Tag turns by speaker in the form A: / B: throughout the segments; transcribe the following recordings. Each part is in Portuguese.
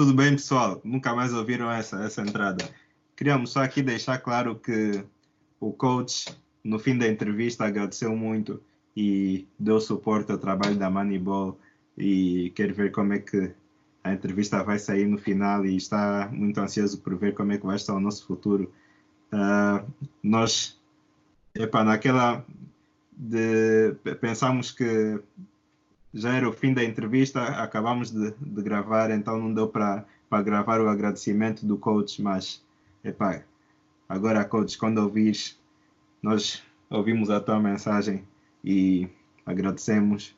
A: Tudo bem, pessoal? Nunca mais ouviram essa, essa entrada. Queríamos só aqui deixar claro que o coach, no fim da entrevista, agradeceu muito e deu suporte ao trabalho da Moneyball e quer ver como é que a entrevista vai sair no final e está muito ansioso por ver como é que vai estar o nosso futuro. Uh, nós, epa, naquela de, pensamos que já era o fim da entrevista, acabamos de, de gravar, então não deu para gravar o agradecimento do coach, mas epa, agora coach, quando ouvires, nós ouvimos a tua mensagem e agradecemos,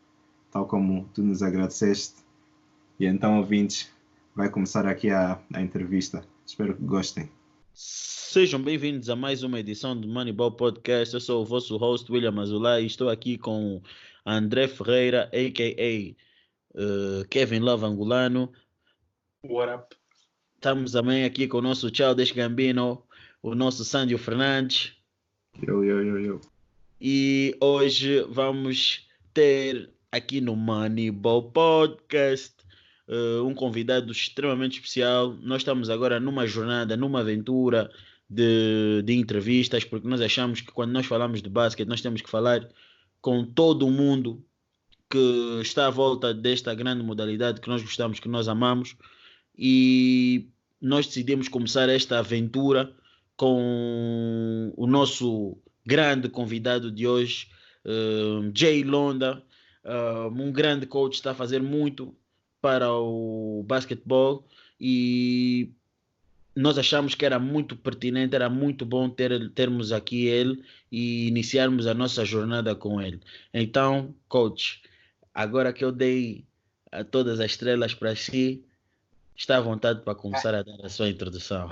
A: tal como tu nos agradeceste. E então, ouvintes, vai começar aqui a, a entrevista. Espero que gostem.
B: Sejam bem-vindos a mais uma edição do Moneyball Podcast. Eu sou o vosso host, William Azulay, e estou aqui com André Ferreira, a.k.a. Uh, eh, Kevin Love Angolano.
C: What up?
B: Estamos também aqui com o nosso Childish Gambino, o nosso Sandro Fernandes.
A: Yo, yo, yo, yo.
B: E hoje vamos ter aqui no Moneyball Podcast uh, um convidado extremamente especial. Nós estamos agora numa jornada, numa aventura de, de entrevistas, porque nós achamos que quando nós falamos de basquete, nós temos que falar com todo o mundo que está à volta desta grande modalidade que nós gostamos, que nós amamos, e nós decidimos começar esta aventura com o nosso grande convidado de hoje, uh, Jay Londa, uh, um grande coach, está a fazer muito para o basquetebol. E nós achamos que era muito pertinente, era muito bom ter, termos aqui ele e iniciarmos a nossa jornada com ele. Então, coach, agora que eu dei a todas as estrelas para si, está à vontade para começar a dar a sua introdução.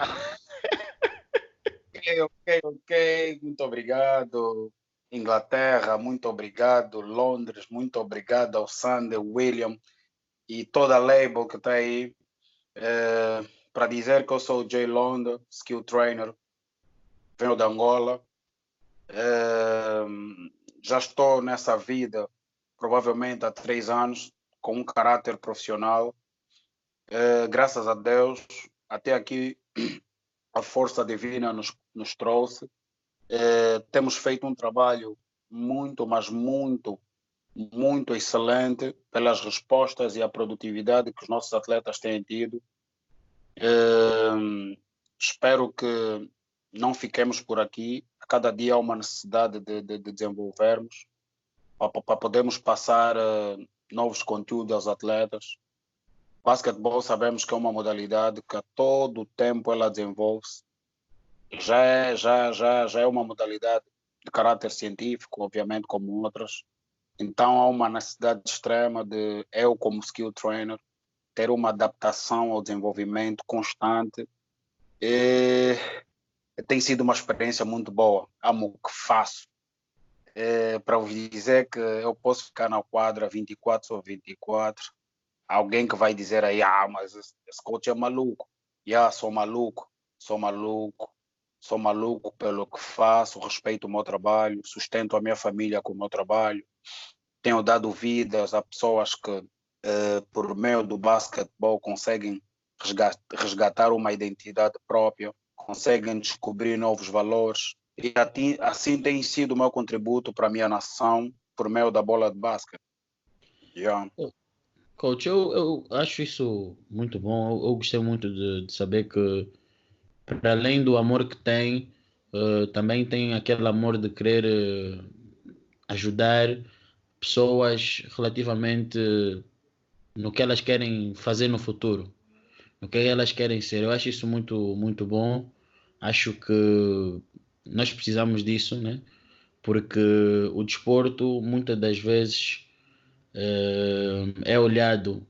C: ok, ok, ok. Muito obrigado, Inglaterra. Muito obrigado, Londres. Muito obrigado ao Sander, William e toda a label que está aí. É para dizer que eu sou o Jay Londa, skill trainer, venho de Angola. É, já estou nessa vida provavelmente há três anos, com um caráter profissional. É, graças a Deus, até aqui a força divina nos, nos trouxe. É, temos feito um trabalho muito, mas muito, muito excelente pelas respostas e a produtividade que os nossos atletas têm tido. Espero que não fiquemos por aqui. A cada dia há uma necessidade de, de, de desenvolvermos para podermos passar uh, novos conteúdos aos atletas. Basquetebol sabemos que é uma modalidade que a todo tempo ela desenvolve-se. Já é, já, já, já é uma modalidade de caráter científico, obviamente, como outras. Então há uma necessidade extrema de eu, como skill trainer, ter uma adaptação ao desenvolvimento constante. E tem sido uma experiência muito boa. Amo o que faço. É, para vos dizer que eu posso ficar na quadra 24 ou 24. Alguém que vai dizer aí, ah, mas esse coach é maluco. Yeah, sou maluco, sou maluco, sou maluco pelo que faço, respeito o meu trabalho, sustento a minha família com o meu trabalho. Tenho dado vidas a pessoas que uh, por meio do basquetebol, conseguem resgatar uma identidade própria, conseguem descobrir novos valores. E assim tem sido o meu contributo para a minha nação por meio da bola de basquete. Yeah.
B: Coach, eu, eu acho isso muito bom. Eu, eu gostei muito de, de, saber que, para além do amor que tem, uh, também tem aquele amor de querer uh, ajudar pessoas relativamente no que elas querem fazer no futuro, no que elas querem ser. Eu acho isso muito, muito bom. Acho que nós precisamos disso, né? Porque o desporto muitas das vezes é, é olhado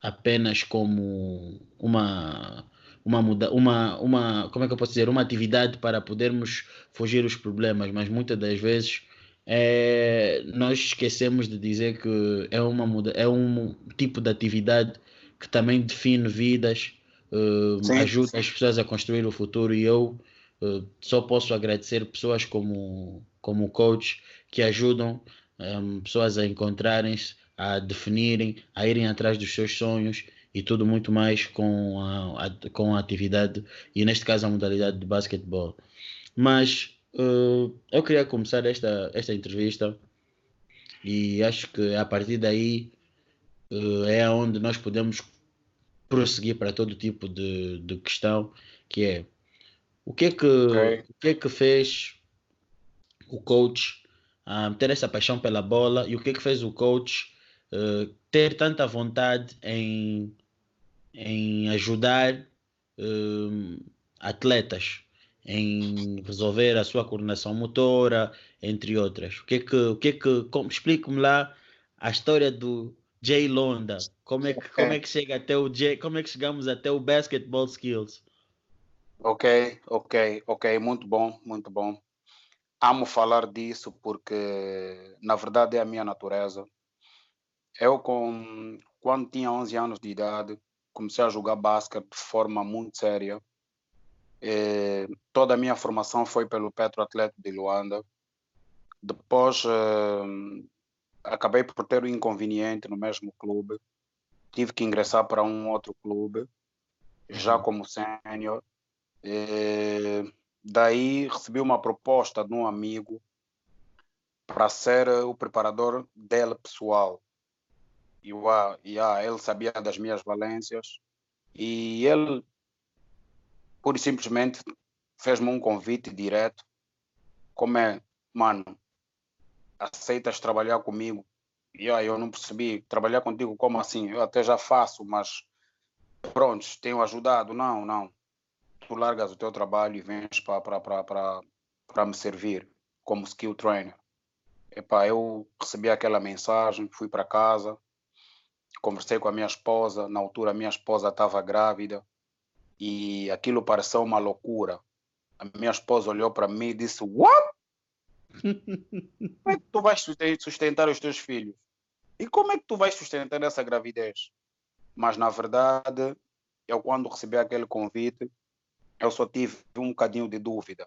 B: apenas como uma uma, muda, uma, uma, como é que eu posso dizer, uma atividade para podermos fugir dos problemas, mas muitas das vezes é, nós esquecemos de dizer que é, uma, é um tipo de atividade que também define vidas, uh, ajuda as pessoas a construir o futuro e eu uh, só posso agradecer pessoas como, como coach que ajudam um, pessoas a encontrarem-se, a definirem, a irem atrás dos seus sonhos e tudo muito mais com a, a, com a atividade e neste caso a modalidade de basquetebol. Mas uh, eu queria começar esta, esta entrevista e acho que a partir daí uh, é onde nós podemos prosseguir para todo tipo de, de questão, que é o que é que, okay. o que, é que fez o coach uh, ter essa paixão pela bola e o que é que fez o coach uh, ter tanta vontade em, em ajudar atletas em resolver a sua coordenação motora, entre outras. O que é que, o que, é que explique-me lá a história do Jay Londa. Como é que, okay. como é que chega até o Jay, como é que chegamos até o basketball skills?
C: Ok, ok, ok, muito bom, muito bom. Amo falar disso porque na verdade é a minha natureza. Eu com quando tinha 11 anos de idade, comecei a jogar basquete de forma muito séria. E toda a minha formação foi pelo Petro Atlético de Luanda. Depois uh, acabei por ter um inconveniente no mesmo clube. Tive que ingressar para um outro clube, já uhum. como sênior. Daí recebi uma proposta de um amigo para ser o preparador dele pessoal. E ah, ah, ele sabia das minhas valências e ele, pura e simplesmente, fez-me um convite direto. Como é, mano, aceitas trabalhar comigo? E aí eu não percebi, trabalhar contigo como assim? Eu até já faço, mas pronto, tenho ajudado. Não, não. Tu largas o teu trabalho e vens para me servir como skill trainer. Epá, eu recebi aquela mensagem, fui para casa, conversei com a minha esposa. Na altura, a minha esposa estava grávida e aquilo pareceu uma loucura. A minha esposa olhou para mim e disse: What? Como é que tu vais sustentar os teus filhos? E como é que tu vais sustentar essa gravidez? Mas na verdade, eu quando recebi aquele convite, eu só tive um bocadinho de dúvida.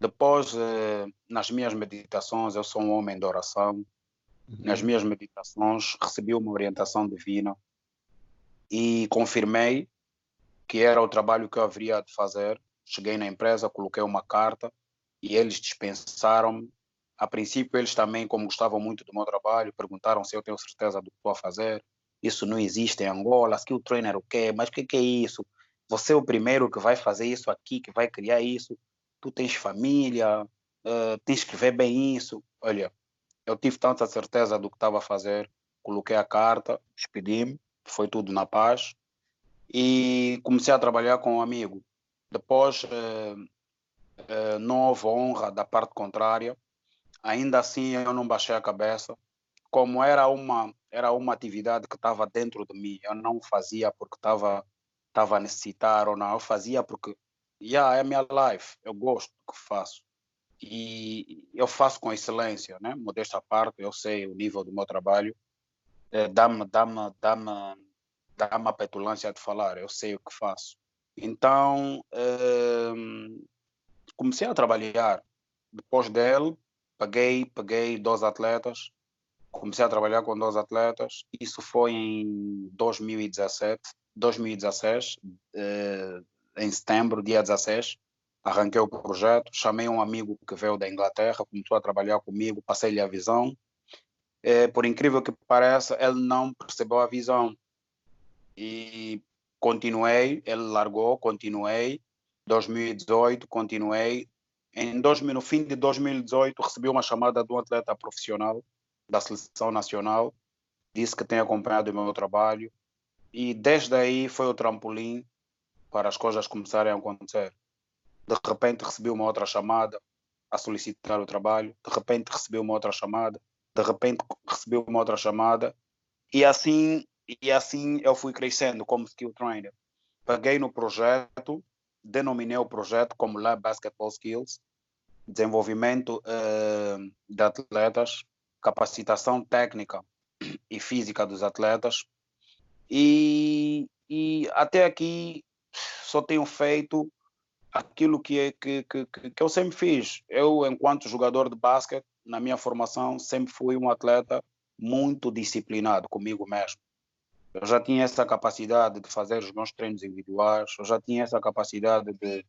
C: Depois, eh, nas minhas meditações, eu sou um homem de oração. Uhum. Nas minhas meditações, recebi uma orientação divina e confirmei que era o trabalho que eu haveria de fazer. Cheguei na empresa, coloquei uma carta e eles dispensaram-me. A princípio, eles também, como gostavam muito do meu trabalho, perguntaram se eu tenho certeza do que estou a fazer. Isso não existe em Angola. Skill trainer o quê? Mas o que, que é isso? Você é o primeiro que vai fazer isso aqui, que vai criar isso. Tu tens família, uh, tens que ver bem isso. Olha, eu tive tanta certeza do que estava a fazer. Coloquei a carta, despedi-me, foi tudo na paz. E comecei a trabalhar com um amigo. Depois, uh, uh, não houve honra da parte contrária. Ainda assim, eu não baixei a cabeça. Como era uma, era uma atividade que estava dentro de mim, eu não fazia porque estava estava a necessitar ou não, eu fazia porque yeah, é a minha life, eu gosto do que faço. E eu faço com excelência, né? modesta parte, eu sei o nível do meu trabalho, é, dá-me dá -me, dá -me, dá -me a petulância de falar, eu sei o que faço. Então, é, comecei a trabalhar. Depois dele, paguei, paguei dois atletas, comecei a trabalhar com dois atletas. Isso foi em 2017, 2016, eh, em setembro, dia 16. Arranquei o projeto, chamei um amigo que veio da Inglaterra, começou a trabalhar comigo, passei-lhe a visão. Eh, por incrível que pareça, ele não percebeu a visão. E continuei, ele largou, continuei 2018, continuei. Em 2000, no fim de 2018, recebi uma chamada de um atleta profissional da seleção nacional. Disse que tem acompanhado o meu trabalho. E desde aí foi o trampolim para as coisas começarem a acontecer. De repente recebi uma outra chamada a solicitar o trabalho. De repente recebi uma outra chamada. De repente recebi uma outra chamada. E assim, e assim eu fui crescendo como skill trainer. Paguei no projeto denominei o projeto como Lab Basketball Skills, desenvolvimento uh, de atletas, capacitação técnica e física dos atletas. E, e até aqui só tenho feito aquilo que, que, que, que eu sempre fiz. Eu, enquanto jogador de basquete, na minha formação, sempre fui um atleta muito disciplinado comigo mesmo. Eu já tinha essa capacidade de fazer os meus treinos individuais, eu já tinha essa capacidade de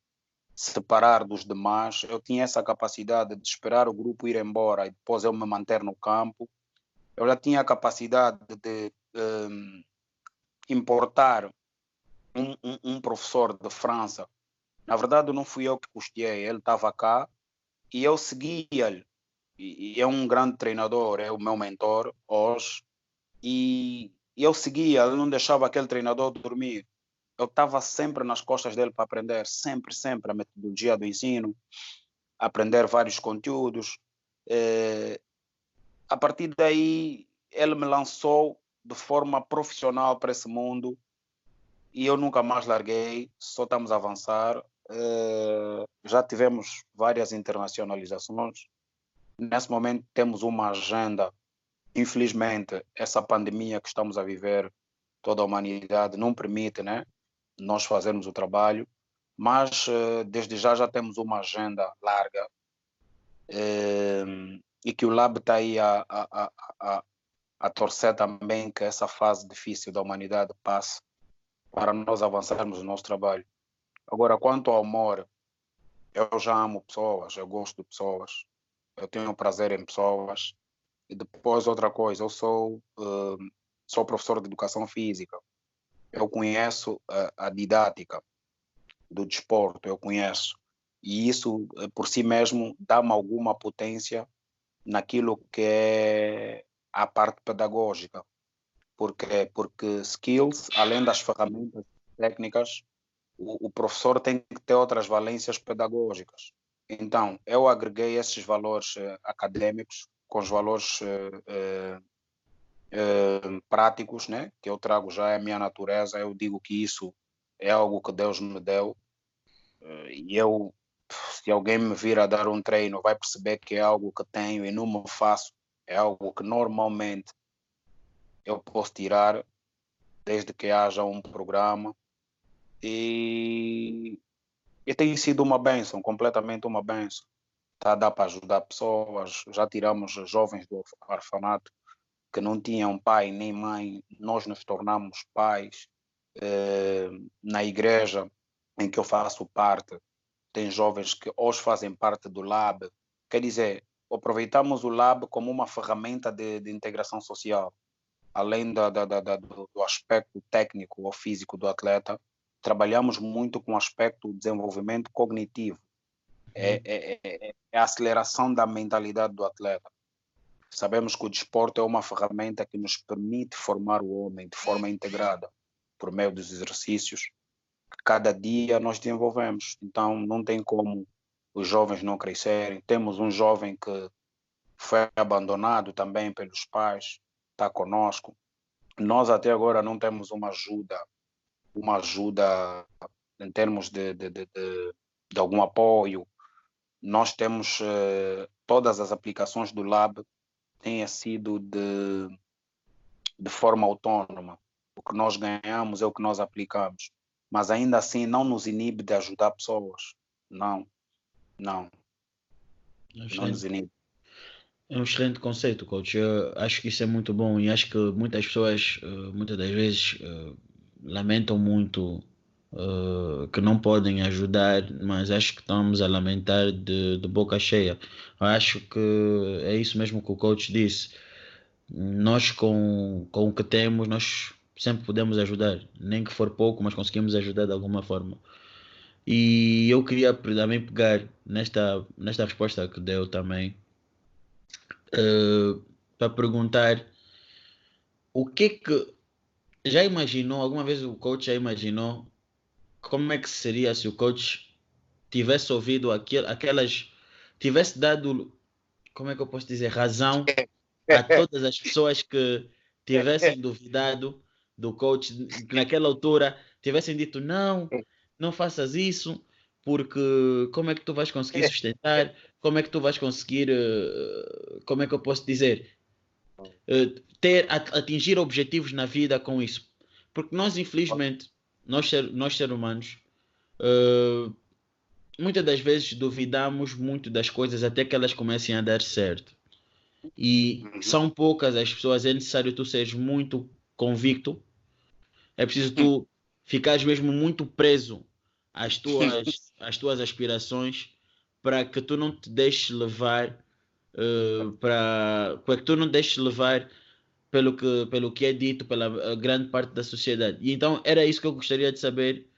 C: separar dos demais, eu tinha essa capacidade de esperar o grupo ir embora e depois eu me manter no campo. Eu já tinha a capacidade de um, importar um, um, um, professor de França. Na verdade, não fui eu que custeei, ele estava cá e eu seguia-lhe. E, e é um grande treinador, é o meu mentor hoje. E, e eu seguia, ele não deixava aquele treinador dormir. Eu estava sempre nas costas dele para aprender, sempre, sempre a metodologia do ensino, aprender vários conteúdos. É, a partir daí, ele me lançou de forma profissional para esse mundo e eu nunca mais larguei, só estamos a avançar. Uh, já tivemos várias internacionalizações. Nesse momento temos uma agenda. Infelizmente, essa pandemia que estamos a viver, toda a humanidade não permite, né, nós fazermos o trabalho, mas uh, desde já já temos uma agenda larga uh, e que o Lab está aí a, a, a, a torcer também que essa fase difícil da humanidade passe para nós avançarmos no nosso trabalho. Agora, quanto ao amor, eu já amo pessoas, eu gosto de pessoas, eu tenho prazer em pessoas. E depois, outra coisa, eu sou, uh, sou professor de educação física. Eu conheço a, a didática do desporto, eu conheço. E isso, eh, por si mesmo, dá-me alguma potência naquilo que é a parte pedagógica. Porque, porque skills, além das ferramentas técnicas, o, o professor tem que ter outras valências pedagógicas. Então, eu agreguei esses valores uh, acadêmicos com os valores uh, uh, práticos, né? que eu trago já, é a minha natureza. Eu digo que isso é algo que Deus me deu. e eu, se alguém me vir a dar um treino, vai perceber que é algo que tenho e não me faço. É algo que normalmente eu posso tirar desde que haja um programa e, e tem sido uma benção, completamente uma benção. Tá a dar para ajudar pessoas. Já tiramos jovens do orfanato que não tinham pai nem mãe, nós nos tornamos pais. Eh, na igreja em que eu faço parte, tem jovens que hoje fazem parte do lab. Quer dizer, aproveitamos o lab como uma ferramenta de, de integração social além da, da, da, do aspecto técnico ou físico do atleta, trabalhamos muito com o aspecto do desenvolvimento cognitivo. É, é, é, é, a aceleração da mentalidade do atleta. Sabemos que o desporto é uma ferramenta que nos permite formar o homem de forma integrada, por meio dos exercícios que cada dia nós desenvolvemos. Então, não tem como os jovens não crescerem. Temos um jovem que foi abandonado também pelos pais, está conosco. Nós até agora não temos uma ajuda, uma ajuda em termos de, de, de, de, de algum apoio. Nós temos eh, todas as aplicações do Lab têm sido de, de forma autónoma. O que nós ganhamos é o que nós aplicamos. Mas ainda assim não nos inibe de ajudar pessoas. Não, não. Não nos inibe.
B: É um excelente conceito, coach. Eu acho que isso é muito bom e acho que muitas pessoas, eh, muitas das vezes, eh, lamentam muito uh, que não podem ajudar, mas acho que estamos a lamentar de, de boca cheia. Acho que é isso mesmo que o coach disse. Nós, com, com o que temos, nós sempre podemos ajudar, nem que for pouco, mas conseguimos ajudar de alguma forma. E eu queria também pegar nesta, nesta resposta que deu também uh, para perguntar o que que já imaginou, alguma vez o coach já imaginou como é que seria se o coach tivesse ouvido aquel, aquelas, tivesse dado, como é que eu posso dizer, razão a todas as pessoas que tivessem duvidado do coach naquela altura, tivessem dito não, não faças isso, porque como é que tu vais conseguir sustentar? como é que tu vais conseguir, uh, como é que eu posso dizer, uh, ter, atingir objetivos na vida com isso? Porque nós, infelizmente, nós, ser, nós seres humanos, uh, muitas das vezes duvidamos muito das coisas até que elas comecem a dar certo. E uhum. são poucas as pessoas, é necessário tu seres muito convicto É preciso tu ficares mesmo muito preso às tuas, às tuas aspirações para que tu não te deixes levar uh, para, para que tu não deixes levar pelo que, pelo que é dito pela grande parte da sociedade. E então era isso que eu gostaria de saber.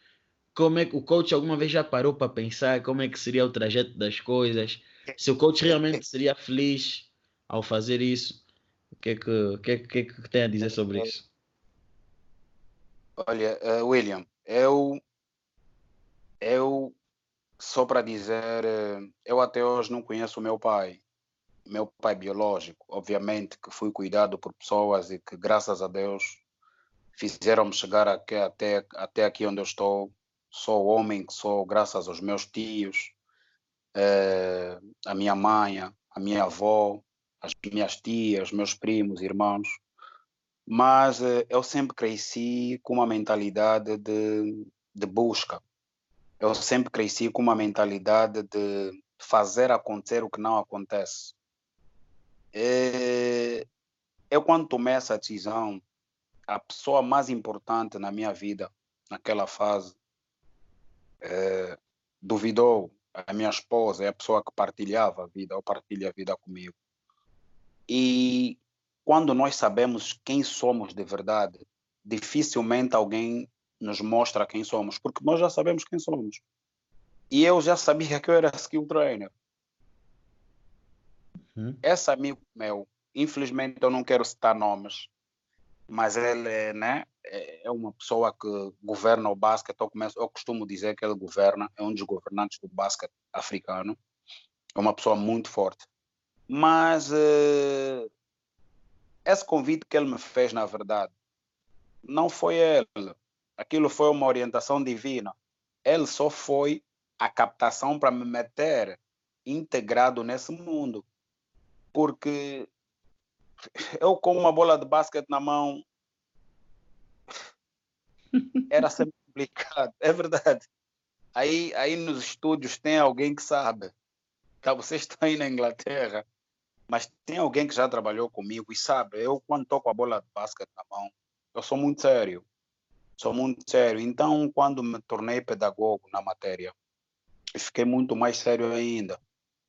B: Como é que o coach alguma vez já parou para pensar como é que seria o trajeto das coisas? Se o coach realmente seria feliz ao fazer isso? O que é que, o que, é, que, é que tem a dizer sobre isso?
C: Olha, uh, William, eu, eu só para dizer, uh, eu até hoje não conheço o meu pai, meu pai biológico. Obviamente que fui cuidado por pessoas e que, graças a Deus, fizeram-me chegar aqui, até, até aqui onde eu estou. Sou o homem que sou, graças aos meus tios, uh, a minha mãe, a minha avó, as minhas tias, meus primos, irmãos mas eh, eu sempre cresci com uma mentalidade de, de busca. Eu sempre cresci com uma mentalidade de fazer acontecer o que não acontece. Eh, eu, quando tomei essa decisão, a pessoa mais importante na minha vida, naquela fase, é, duvidou. A minha esposa é a pessoa que partilhava a vida, ou partilha a vida comigo. E quando nós sabemos quem somos de verdade, dificilmente alguém nos mostra quem somos, porque nós já sabemos quem somos. E eu já sabia que eu era skill trainer. Uhum. Esse amigo meu, infelizmente eu não quero citar nomes, mas ele né, é uma pessoa que governa o basquete. Eu, começo, eu costumo dizer que ele governa, é um dos governantes do basquete africano. É uma pessoa muito forte. Mas uh, esse convite que ele me fez, na verdade, não foi ele. Aquilo foi uma orientação divina. Ele só foi a captação para me meter integrado nesse mundo. Porque eu com uma bola de basquete na mão era sempre complicado. É verdade. Aí, aí nos estúdios tem alguém que sabe. Tá, vocês estão aí na Inglaterra mas tem alguém que já trabalhou comigo e sabe, eu quando estou com a bola de basquete na mão, eu sou muito sério. Sou muito sério. Então, quando me tornei pedagogo na matéria, fiquei muito mais sério ainda.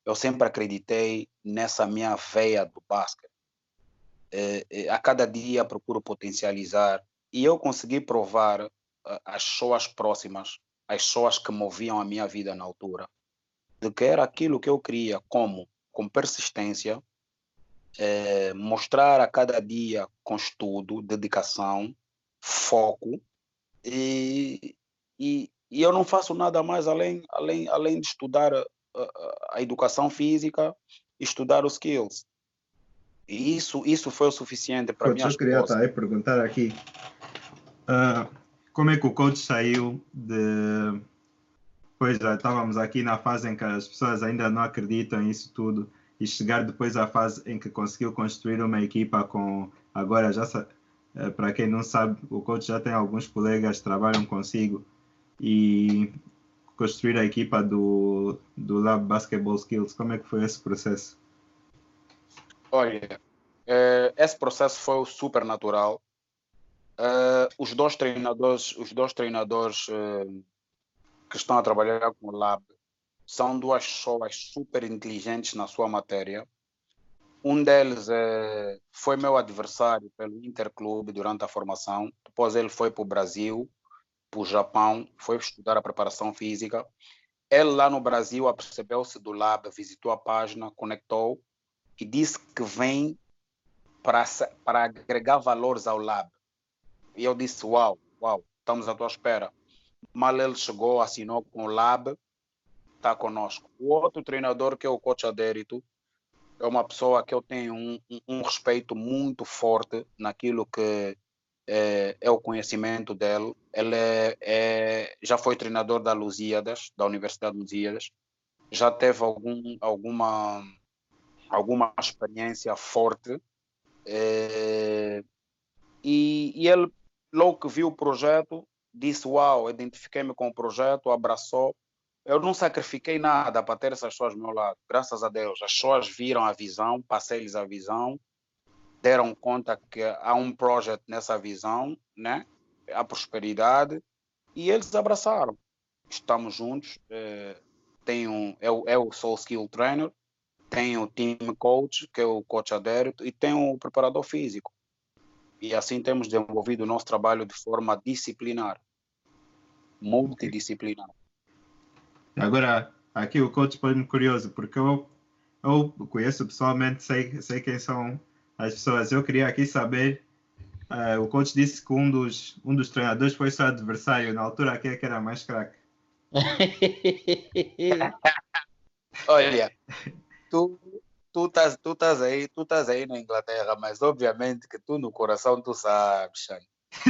C: Eu sempre acreditei nessa minha veia do basquete. É, é, a cada dia procuro potencializar e eu consegui provar às pessoas próximas, às pessoas que moviam a minha vida na altura, de que era aquilo que eu queria, como com persistência, é, mostrar a cada dia com estudo, dedicação, foco e, e, e, eu não faço nada mais além, além, além de estudar a, educação física estudar os skills. E isso, isso foi o suficiente para mim.
A: Eu queria perguntar aqui uh, como é que o coach saiu de Pois já estávamos aqui na fase em que as pessoas ainda não acreditam nisso tudo e chegar depois à fase em que conseguiu construir uma equipa com agora já eh, para quem não sabe o coach já tem alguns colegas que trabalham consigo e construir a equipa do do Lab Basketball Skills como é que foi esse processo
C: olha eh, esse processo foi super natural eh, os dois treinadores os dois treinadores que estão a trabalhar com o Lab são duas pessoas super inteligentes na sua matéria. Um deles é, foi meu adversário pelo Interclube durante a formação. Depois ele foi para o Brasil, para o Japão, foi estudar a preparação física. Ele lá no Brasil apercebeu-se do lab, visitou a página, conectou e disse que vem para, para agregar valores ao lab. E eu disse, uau, uau, estamos à tua espera. Mal ele chegou, assinou com o Lab, está conosco. O outro treinador, que é o coach Adérito, é uma pessoa que eu tenho um, um, um respeito muito forte naquilo que é, é, o conhecimento dele. Ele é, é, já foi treinador da Lusíadas, da Universidade de Lusíadas, já teve algum, alguma, alguma experiência forte. É, e, e ele, logo que viu o projeto, disse: Uau, identifiquei-me com o projeto, abraçou. Eu não sacrifiquei nada para ter essas pessoas ao meu lado, graças a Deus. As pessoas viram a visão, passei-lhes a visão, deram conta que há um projeto nessa visão, né? a prosperidade e eles abraçaram. Estamos juntos. É, tem um, eu, eu sou skill trainer, tem o team coach, que é o coach adérito, e tem o preparador físico. E assim temos desenvolvido o nosso trabalho de forma disciplinar, multidisciplinar.
A: Agora, aqui o coach põe-me curioso, porque eu, eu conheço pessoalmente, sei, sei quem são as pessoas. Eu queria aqui saber, uh, o coach disse que um dos, um dos treinadores foi seu adversário, na altura quem é que era mais craque?
C: Olha, tu tu estás tu estás aí, tu estás aí na Inglaterra, mas obviamente que tu no coração tu sabes.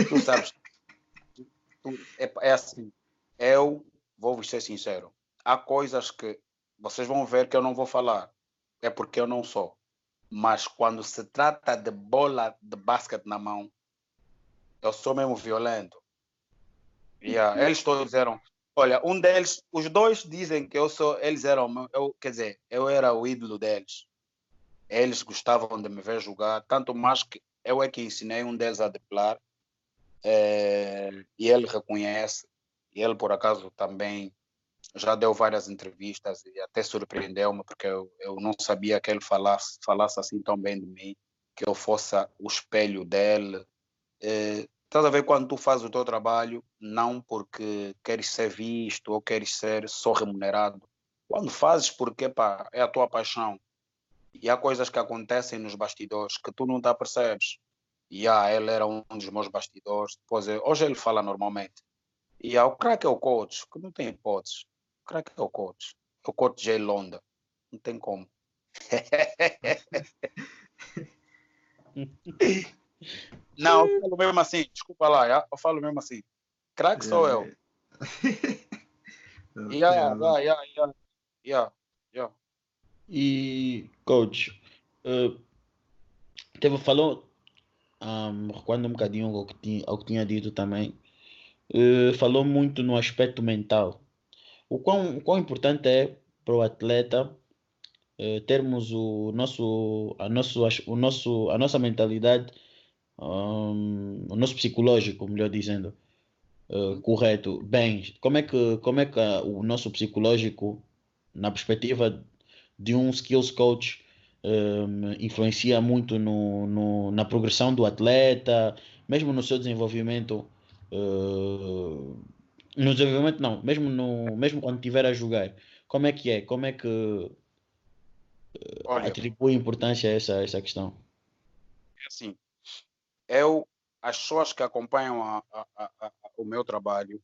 C: Tu sabes. tu, é, é, assim, eu vou ser sincero. Há coisas que vocês vão ver que eu não vou falar. É porque eu não sou. Mas quando se trata de bola de basquete na mão, eu sou mesmo violento. Yeah, eles todos disseram, Olha, um deles, os dois dizem que eu sou, eles eram, eu, quer dizer, eu era o ídolo deles. Eles gostavam de me ver jogar, tanto mais que eu é que ensinei um deles a deplar. É, e ele reconhece, e ele por acaso também já deu várias entrevistas e até surpreendeu-me porque eu, eu não sabia que ele falasse, falasse assim tão bem de mim, que eu fosse o espelho dele. É, Estás a ver quando tu fazes o teu trabalho, não porque queres ser visto ou queres ser só remunerado. Quando fazes porque pá, é a tua paixão. E há coisas que acontecem nos bastidores que tu não te percebes. E ah, ele era um dos meus bastidores. Depois, hoje ele fala normalmente. E ah, o crack é o coach, que não tem hipóteses. Crack é o coach. É o coach J. Londa. Não tem como. Não, eu falo mesmo assim, desculpa lá, eu falo mesmo assim. Crack sou eu. yeah, yeah, yeah, yeah, yeah, yeah.
B: E, coach, uh, teve, falou, um, recuando um bocadinho ao que tinha, ao que tinha dito também, uh, falou muito no aspecto mental. O quão, o quão importante é para o atleta uh, termos o nosso, a, nosso, o nosso, a nossa mentalidade um, o nosso psicológico, melhor dizendo, uh, correto, bem, como é que, como é que o nosso psicológico, na perspectiva de um skills coach, um, influencia muito no, no, na progressão do atleta, mesmo no seu desenvolvimento. Uh, no desenvolvimento não, mesmo, no, mesmo quando estiver a jogar, como é que é? Como é que uh, atribui importância a essa, a essa questão?
C: É assim, eu, as pessoas que acompanham a, a, o meu trabalho,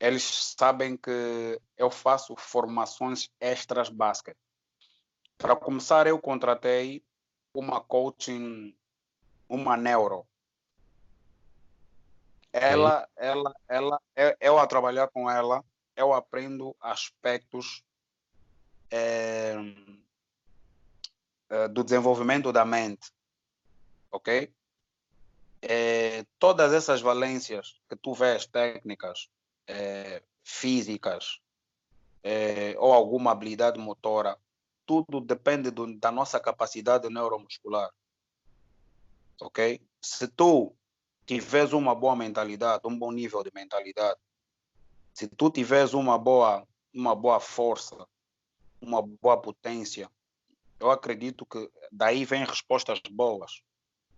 C: eles sabem que eu faço formações extras basket. Para começar, eu contratei uma coaching, uma neuro. Ela, ela, ela, eu a trabalhar com ela, eu aprendo aspectos é, do desenvolvimento da mente, ok? é, todas essas valências que tu vês, técnicas, é, físicas, é, ou alguma habilidade motora, tudo depende do, da nossa capacidade neuromuscular. Ok? Se tu tiveres uma boa mentalidade, um bom nível de mentalidade, se tu tiveres uma boa, uma boa força, uma boa potência, eu acredito que daí vêm respostas boas.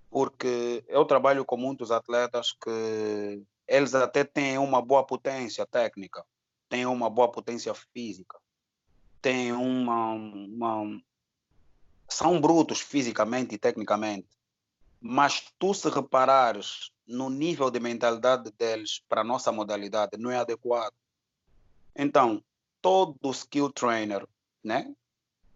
C: Porque eu trabalho com muitos atletas que eles até têm uma boa potência técnica, têm uma boa potência física, têm uma, uma são brutos fisicamente e tecnicamente, mas tu se reparares no nível de mentalidade deles para a nossa modalidade não é adequado. Então, todo skill trainer, né?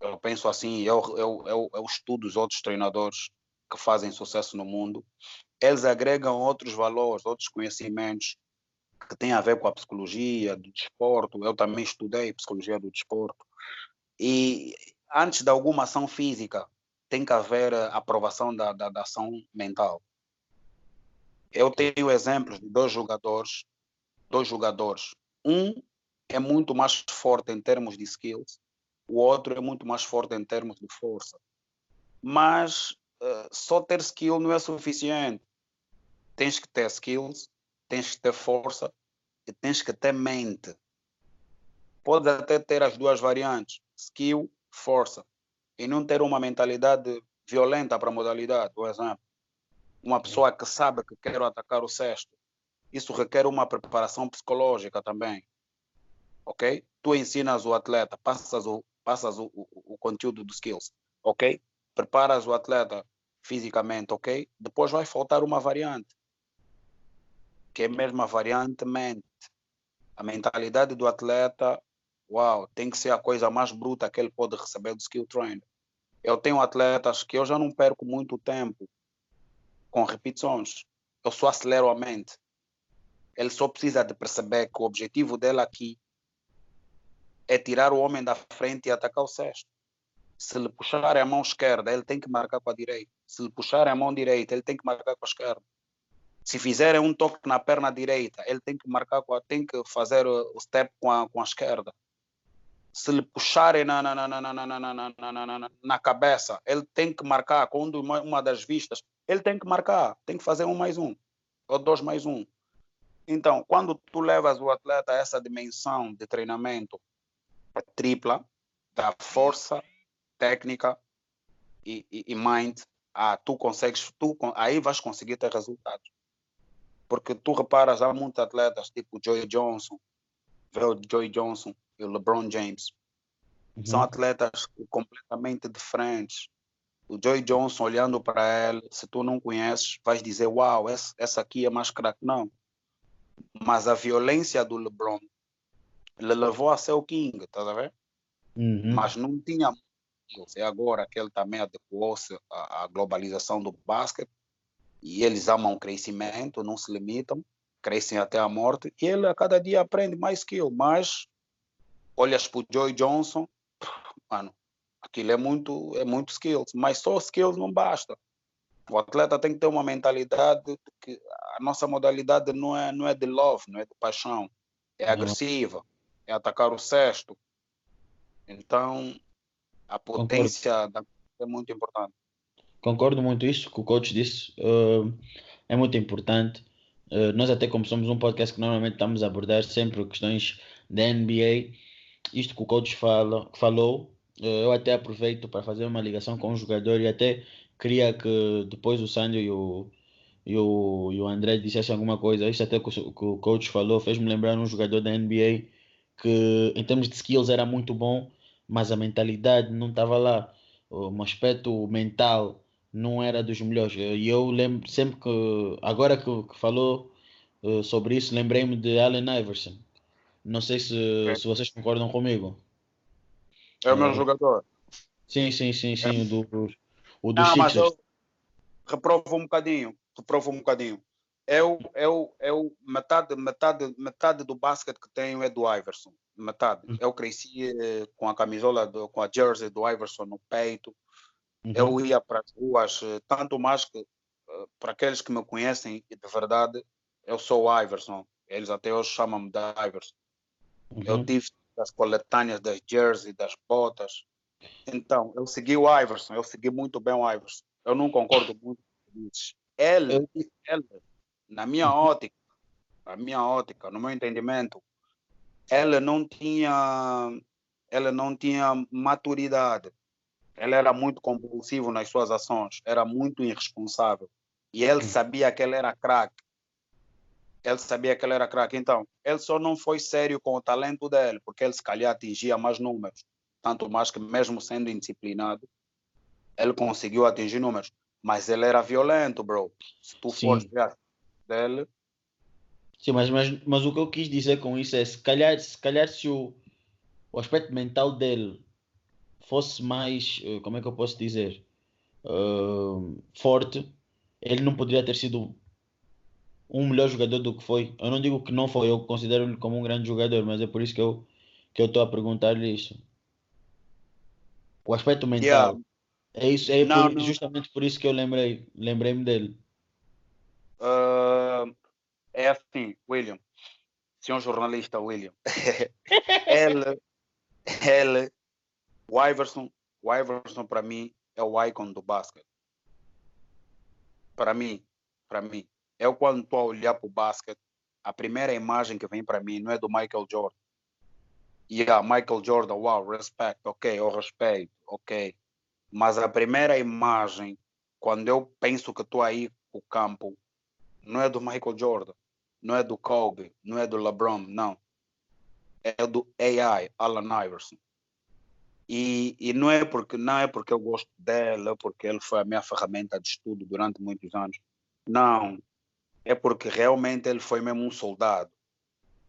C: Eu penso assim, eu, eu, eu, eu estudo os outros treinadores que fazem sucesso no mundo, eles agregam outros valores, outros conhecimentos que têm a ver com a psicologia do desporto. Eu também estudei psicologia do desporto. E antes de alguma ação física, tem que haver aprovação da, da, da ação mental. Eu tenho exemplos de dois jogadores, dois jogadores. Um é muito mais forte em termos de skills, o outro é muito mais forte em termos de força. Mas uh, só ter skill não é suficiente. Tens que ter skills, tens que ter força e tens que ter mente. Pode até ter as duas variantes, skill, força, e não ter uma mentalidade violenta para a modalidade, por exemplo. Uma pessoa que sabe que quer atacar o sexto. Isso requer uma preparação psicológica também. Ok? Tu ensinas o atleta, passas o, passas o, o, o conteúdo dos skills. Ok? Preparas o atleta fisicamente, ok? Depois vai faltar uma variante, que é mesmo a variante mente. A mentalidade do atleta uau, tem que ser a coisa mais bruta que ele pode receber do skill trainer. Eu tenho atletas que eu já não perco muito tempo com repetições. Eu só acelero a mente. Ele só precisa de perceber que o objetivo dele aqui é tirar o homem da frente e atacar o sexto. Se lhe puxar a mão esquerda, ele tem que marcar com a direita. Se lhe puxar a mão direita, ele tem que marcar com a esquerda. Se fizerem um toque na perna direita, ele tem que marcar com a, tem que fazer o step com a, com a esquerda se lhe puxarem na, na, na, na, na, na, na, na, na, cabeça, ele tem que marcar uma, uma das vistas, ele tem que marcar, tem que fazer um mais um, ou dois mais um. Então, quando tu levas o atleta a essa dimensão de treinamento tripla, da força, técnica e, e, e mind, ah, tu consegues, tu, aí vais conseguir ter resultados. Porque tu reparas, há muitos atletas, tipo Joey Johnson, vê o Joey Johnson, e o LeBron James. Uhum. São atletas completamente diferentes. O Joy Johnson, olhando para ele, se tu não conheces, vais dizer: Uau, essa, essa aqui é mais craque. Não. Mas a violência do LeBron ele levou a ser o King, tá a ver? Uhum. Mas não tinha. É agora que ele também adequou-se à, à globalização do basquete e eles amam o crescimento, não se limitam, crescem até a morte e ele a cada dia aprende mais skill, mais olhas para o Joy Johnson, mano, aquilo é muito, é muito skills, mas só skills não basta. O atleta tem que ter uma mentalidade de que a nossa modalidade não é, não é de love, não é de paixão, é agressiva, é atacar o sexto. Então, a potência da, é muito importante.
B: Concordo muito isso que o coach disse, uh, é muito importante. Uh, nós até como somos um podcast que normalmente estamos a abordar sempre questões da NBA, isto que o coach fala, falou, eh, eu até aproveito para fazer uma ligação com o jogador e até queria que depois o Sandro e o, e o, e o André dissessem alguma coisa. Isto até que o, coach falou fez-me lembrar um jogador da NBA que em termos de skills era muito bom, mas a mentalidade não estava lá. O aspecto mental não era dos melhores. E eu lembro sempre que, agora que, que falou uh, sobre isso, lembrei-me de Allen Iverson. Não sei se, é. se vocês concordam comigo.
C: É o meu uh, jogador.
B: Sim, sim, sim, sim. É. O do, o do
C: Não, mas eu reprovo um bocadinho. Reprovo um bocadinho. Eu, eu, eu metade, metade, metade do basquete que tenho é do Iverson. Metade. Uhum. Eu cresci eh, com a camisola, do, com a jersey do Iverson no peito. Uhum. Eu ia para as ruas, eh, tanto mais que uh, para aqueles que me conhecem de verdade, eu sou o Iverson. Eles até hoje chamam-me de Iverson. Uhum. Eu tive das coletâneas das jersey, das botas. Então, eu segui o Iverson, eu segui muito bem o Iverson. Eu não concordo muito com isso. Ele, ele, na minha uhum. ótica, na minha ótica, no meu entendimento, ele não tinha, ele não tinha maturidade. Ele era muito compulsivo nas suas ações, era muito irresponsável. E ele sabia que ele era craque ele sabia que ele era craque. Então, ele só não foi sério com o talento dele, porque ele se calhar atingia mais números. Tanto mais que, mesmo sendo indisciplinado, ele conseguiu atingir números. Mas ele era violento, bro. Se tu Sim. fores ver dele.
B: Sim, mas, mas, mas o que eu quis dizer com isso é: se calhar se, calhar se o, o aspecto mental dele fosse mais, eh, como é que eu posso dizer, uh, forte, ele não poderia ter sido um melhor jogador do que foi. Eu não digo que não foi, eu considero ele como um grande jogador, mas é por isso que eu que eu estou a perguntar-lhe isso. O aspecto mental. Yeah. É isso, é não, por, não. justamente por isso que eu lembrei, lembrei-me dele.
C: Uh, é assim, William. Senhor jornalista William. ele, ele, o Iverson, o Iverson para mim é o icon do basquete. Para mim, para mim eu quando estou a olhar para o basquete, a primeira imagem que vem para mim não é do Michael Jordan. E yeah, Michael Jordan, wow, respect, ok, eu respeito, ok. Mas a primeira imagem, quando eu penso que estou aí o campo, não é do Michael Jordan, não é do Kobe, não é do LeBron, não. É do AI, Allen Iverson. E, e não é porque não é porque eu gosto dela, é porque ele foi a minha ferramenta de estudo durante muitos anos. Não, é porque realmente ele foi mesmo um soldado.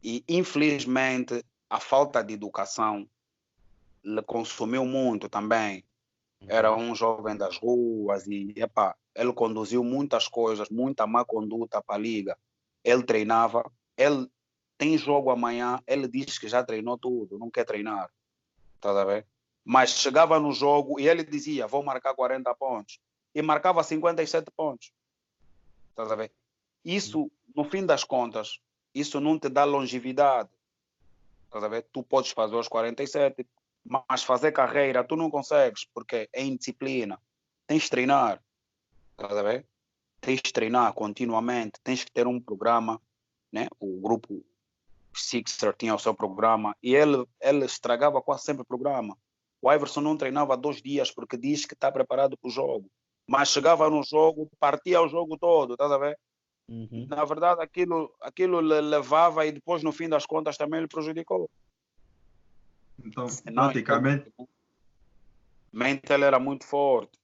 C: E infelizmente a falta de educação lhe consumiu muito também. Era uhum. um jovem das ruas e epa, ele conduziu muitas coisas, muita má conduta para a liga. Ele treinava, ele tem jogo amanhã, ele diz que já treinou tudo, não quer treinar. Tá a ver? Mas chegava no jogo e ele dizia: Vou marcar 40 pontos. E marcava 57 pontos. Tá a ver? Isso, no fim das contas, isso não te dá longevidade. Tu podes fazer os 47, mas fazer carreira tu não consegues, porque é indisciplina. Tens de treinar. A ver? Tens de treinar continuamente, tens que ter um programa, né? O grupo Sixer tinha o seu programa e ele, ele estragava quase sempre o programa. O Iverson não treinava dois dias porque diz que está preparado para o jogo. Mas chegava no jogo, partia o jogo todo, estás a ver? Uhum. Na verdade, aquilo, aquilo levava e depois, no fim das contas, também lhe prejudicou.
A: Então, praticamente. Então,
C: mente ele era muito forte.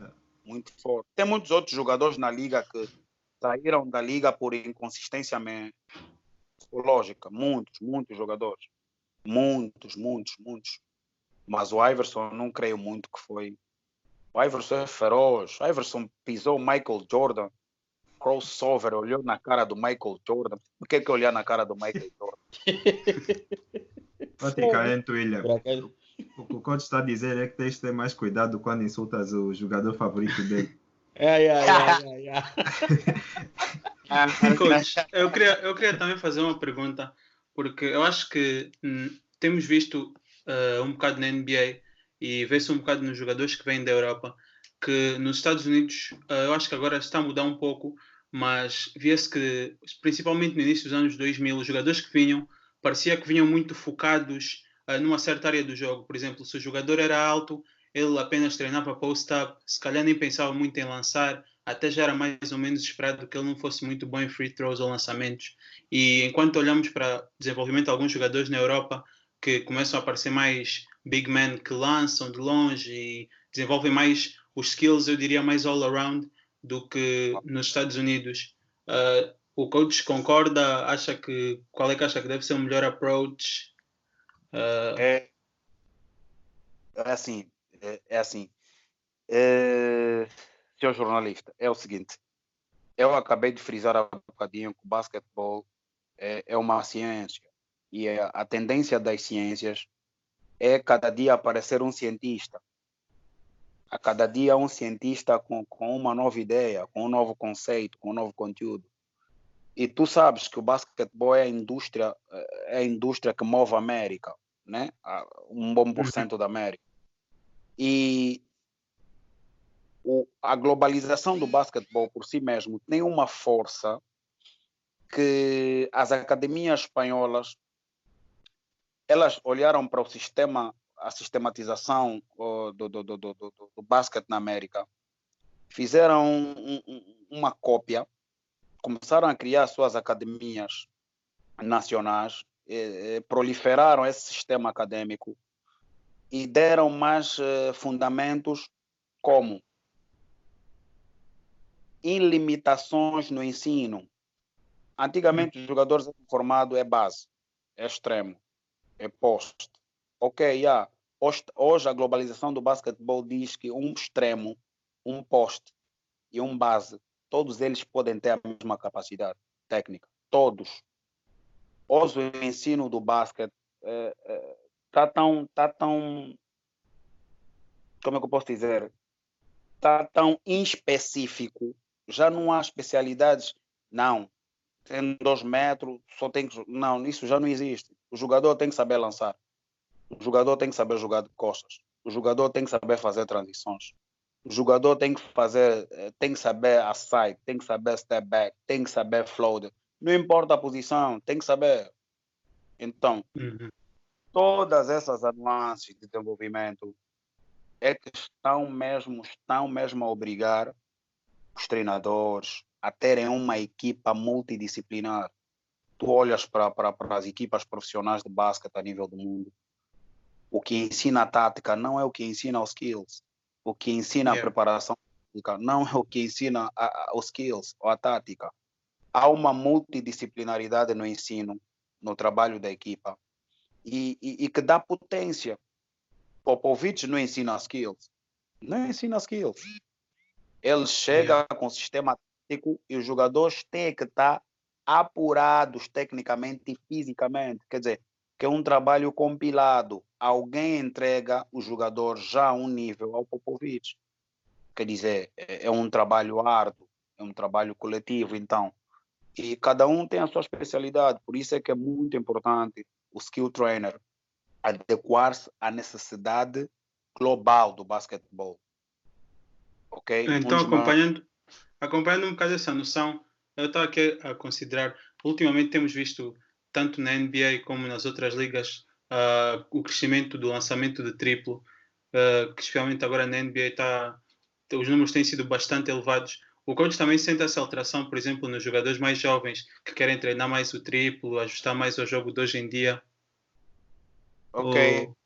C: É. Muito forte. Tem muitos outros jogadores na liga que saíram da liga por inconsistência psicológica. Muitos, muitos jogadores. Muitos, muitos, muitos. Mas o Iverson não creio muito que foi. O Iverson é feroz. O Iverson pisou Michael Jordan. Crossover, olhou na cara do Michael Jordan. Por que, que olhar na cara do Michael Jordan?
A: Praticamente, William. O que o coach está a dizer é que tens de ter mais cuidado quando insultas o jogador favorito dele.
B: É, é, é, é,
D: Coach, eu queria, eu queria também fazer uma pergunta, porque eu acho que hum, temos visto uh, um bocado na NBA e vê-se um bocado nos jogadores que vêm da Europa, que nos Estados Unidos, uh, eu acho que agora está a mudar um pouco, mas via-se que, principalmente no início dos anos 2000, os jogadores que vinham, parecia que vinham muito focados uh, numa certa área do jogo. Por exemplo, se o jogador era alto, ele apenas treinava post-up, se calhar nem pensava muito em lançar, até já era mais ou menos esperado que ele não fosse muito bom em free throws ou lançamentos. E enquanto olhamos para o desenvolvimento de alguns jogadores na Europa, que começam a aparecer mais big men que lançam de longe e desenvolvem mais os skills, eu diria, mais all around do que nos Estados Unidos. Uh, o coach concorda? Acha que qual é que acha que deve ser o melhor approach?
C: Uh... É, é assim, é, é assim. É, senhor jornalista, é o seguinte. Eu acabei de frisar há um bocadinho que o basquetebol é, é uma ciência e a, a tendência das ciências é cada dia aparecer um cientista. A cada dia um cientista com, com uma nova ideia, com um novo conceito, com um novo conteúdo. E tu sabes que o basquetebol é a indústria, é a indústria que move a América, né? Um bom por cento da América. E o, a globalização do basquetebol por si mesmo tem uma força que as academias espanholas elas olharam para o sistema, a sistematização do, do, do, do, do basquete na América, fizeram um, um, uma cópia, começaram a criar suas academias nacionais, proliferaram esse sistema acadêmico e deram mais eh, fundamentos como ilimitações no ensino. Antigamente, os jogadores formados é base, é extremo é post. Ok, yeah. Hoje, a globalização do basquetebol diz que um extremo, um poste e um base, todos eles podem ter a mesma capacidade técnica. Todos. Hoje o ensino do basquete está é, é, tá tão, tá tão. Como é que eu posso dizer? Está tão específico. Já não há especialidades. Não. Tem dois metros, só tem que. Não, isso já não existe. O jogador tem que saber lançar. O jogador tem que saber jogar de costas. O jogador tem que saber fazer transições. O jogador tem que fazer, eh, tem que saber side, tem que saber step back, tem que saber floater. Não importa a posição, tem que saber. Então,
D: Uhum.
C: todas essas nuances de desenvolvimento é que estão mesmo, estão mesmo a obrigar os treinadores a terem uma equipa multidisciplinar. Tu olhas para, para, para as equipas profissionais de basquete a nível do mundo, o que ensina a tática não é o que ensina os skills. O que ensina a
D: Yeah.
C: preparação física não é o que ensina a, a, os skills ou a tática. Há uma multidisciplinaridade no ensino, no trabalho da equipa, e, e, e que dá potência. Popovich não ensina skills. Não ensina skills. Ele chega com o sistema tático e os jogadores têm que estar apurados tecnicamente e fisicamente. Quer dizer, que é um trabalho compilado. Alguém entrega o jogador já a um nível ao Popovich. Quer dizer, é é um trabalho árduo, é um trabalho coletivo, então. E cada um tem a sua especialidade, por isso é que é muito importante o skill trainer adequar-se à necessidade global do basquetebol. Ok?
D: Então, acompanhando, acompanhando um bocado essa noção, eu estava aqui a considerar, ultimamente temos visto, tanto na NBA como nas outras ligas, ah, o crescimento do lançamento de triplo, ah, que especialmente agora na NBA está, os números têm sido bastante elevados. O coach também sente essa alteração, por exemplo, nos jogadores mais jovens, que querem treinar mais o triplo, ajustar mais ao jogo de hoje em dia.
C: Ok,
D: Ou-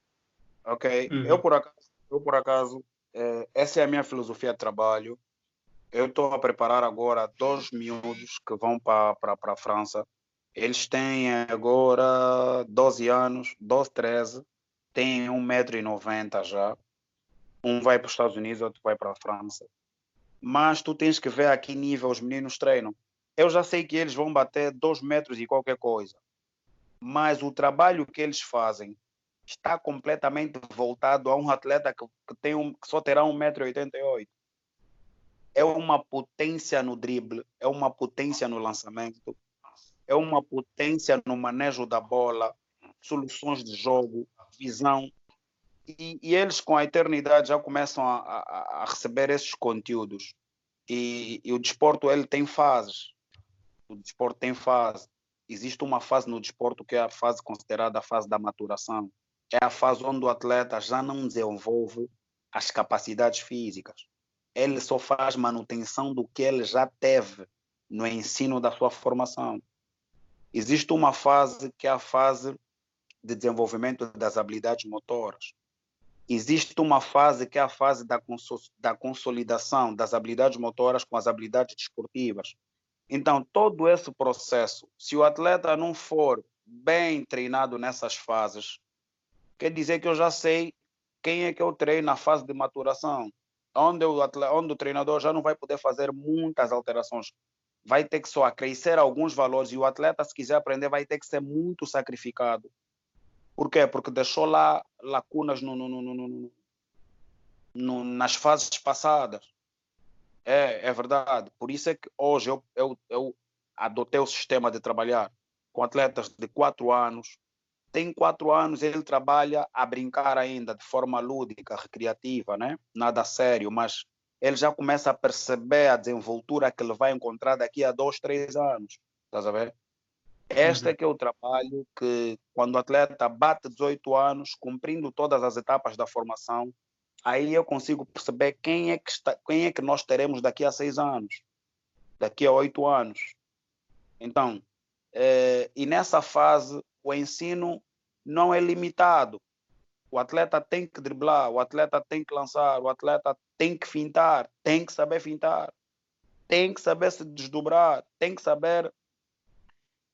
C: ok.
D: Uhum.
C: Eu por acaso, eu por acaso eh, essa é a minha filosofia de trabalho. Eu estou a preparar agora dois miúdos que vão para a França. Eles têm agora 12 anos, 12, 13, têm 1,90m já. Um vai para os Estados Unidos, outro vai para a França. Mas tu tens que ver a que nível os meninos treinam. Eu já sei que eles vão bater 2 metros e qualquer coisa. Mas o trabalho que eles fazem está completamente voltado a um atleta que, tem um, que só terá 1,88m. É uma potência no drible, é uma potência no lançamento, é uma potência no manejo da bola, soluções de jogo, visão. E, e eles, com a eternidade, já começam a, a- a receber esses conteúdos. E, e o desporto ele tem fases. O desporto tem fase. Existe uma fase no desporto que é a fase considerada a fase da maturação é a fase onde o atleta já não desenvolve as capacidades físicas. Ele só faz manutenção do que ele já teve no ensino da sua formação. Existe uma fase que é a fase de desenvolvimento das habilidades motoras. Existe uma fase que é a fase da, da consolidação das habilidades motoras com as habilidades desportivas. Então, todo esse processo, se o atleta não for bem treinado nessas fases, quer dizer que eu já sei quem é que eu treino na fase de maturação, onde o, atle- onde o treinador já não vai poder fazer muitas alterações. Vai ter que só acrescer alguns valores e o atleta, se quiser aprender, vai ter que ser muito sacrificado. Por quê? Porque deixou lá lacunas no, no- no- no- nas fases passadas. É, é verdade. Por isso é que hoje eu, eu, eu adotei o sistema de trabalhar com atletas de 4 anos, tem quatro anos, ele trabalha a brincar ainda de forma lúdica, recreativa, né? nada sério, mas ele já começa a perceber a desenvoltura que ele vai encontrar daqui a dois, três anos. Estás a ver? Este
D: Uhum.
C: é que é o trabalho que, quando o atleta bate 18 anos, cumprindo todas as etapas da formação, aí eu consigo perceber quem é que, está, quem é que nós teremos daqui a seis anos, daqui a oito anos. Então, eh, e nessa fase, o ensino não é limitado. O atleta tem que driblar, o atleta tem que lançar, o atleta tem que fintar, tem que saber fintar, tem que saber se desdobrar, tem que saber,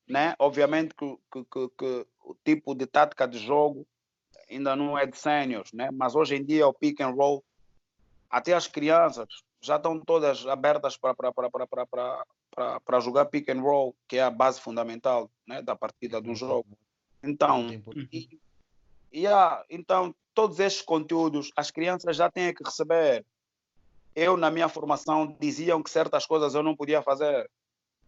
C: né? Obviamente que, que, que, que o tipo de tática de jogo ainda não é de seniors, né? Mas hoje em dia o pick and roll, até as crianças já estão todas abertas para para jogar pick and roll, que é a base fundamental, né, da partida de um jogo. Então, e, há- então, todos estes conteúdos as crianças já têm que receber. Eu, na minha formação, diziam que certas coisas eu não podia fazer.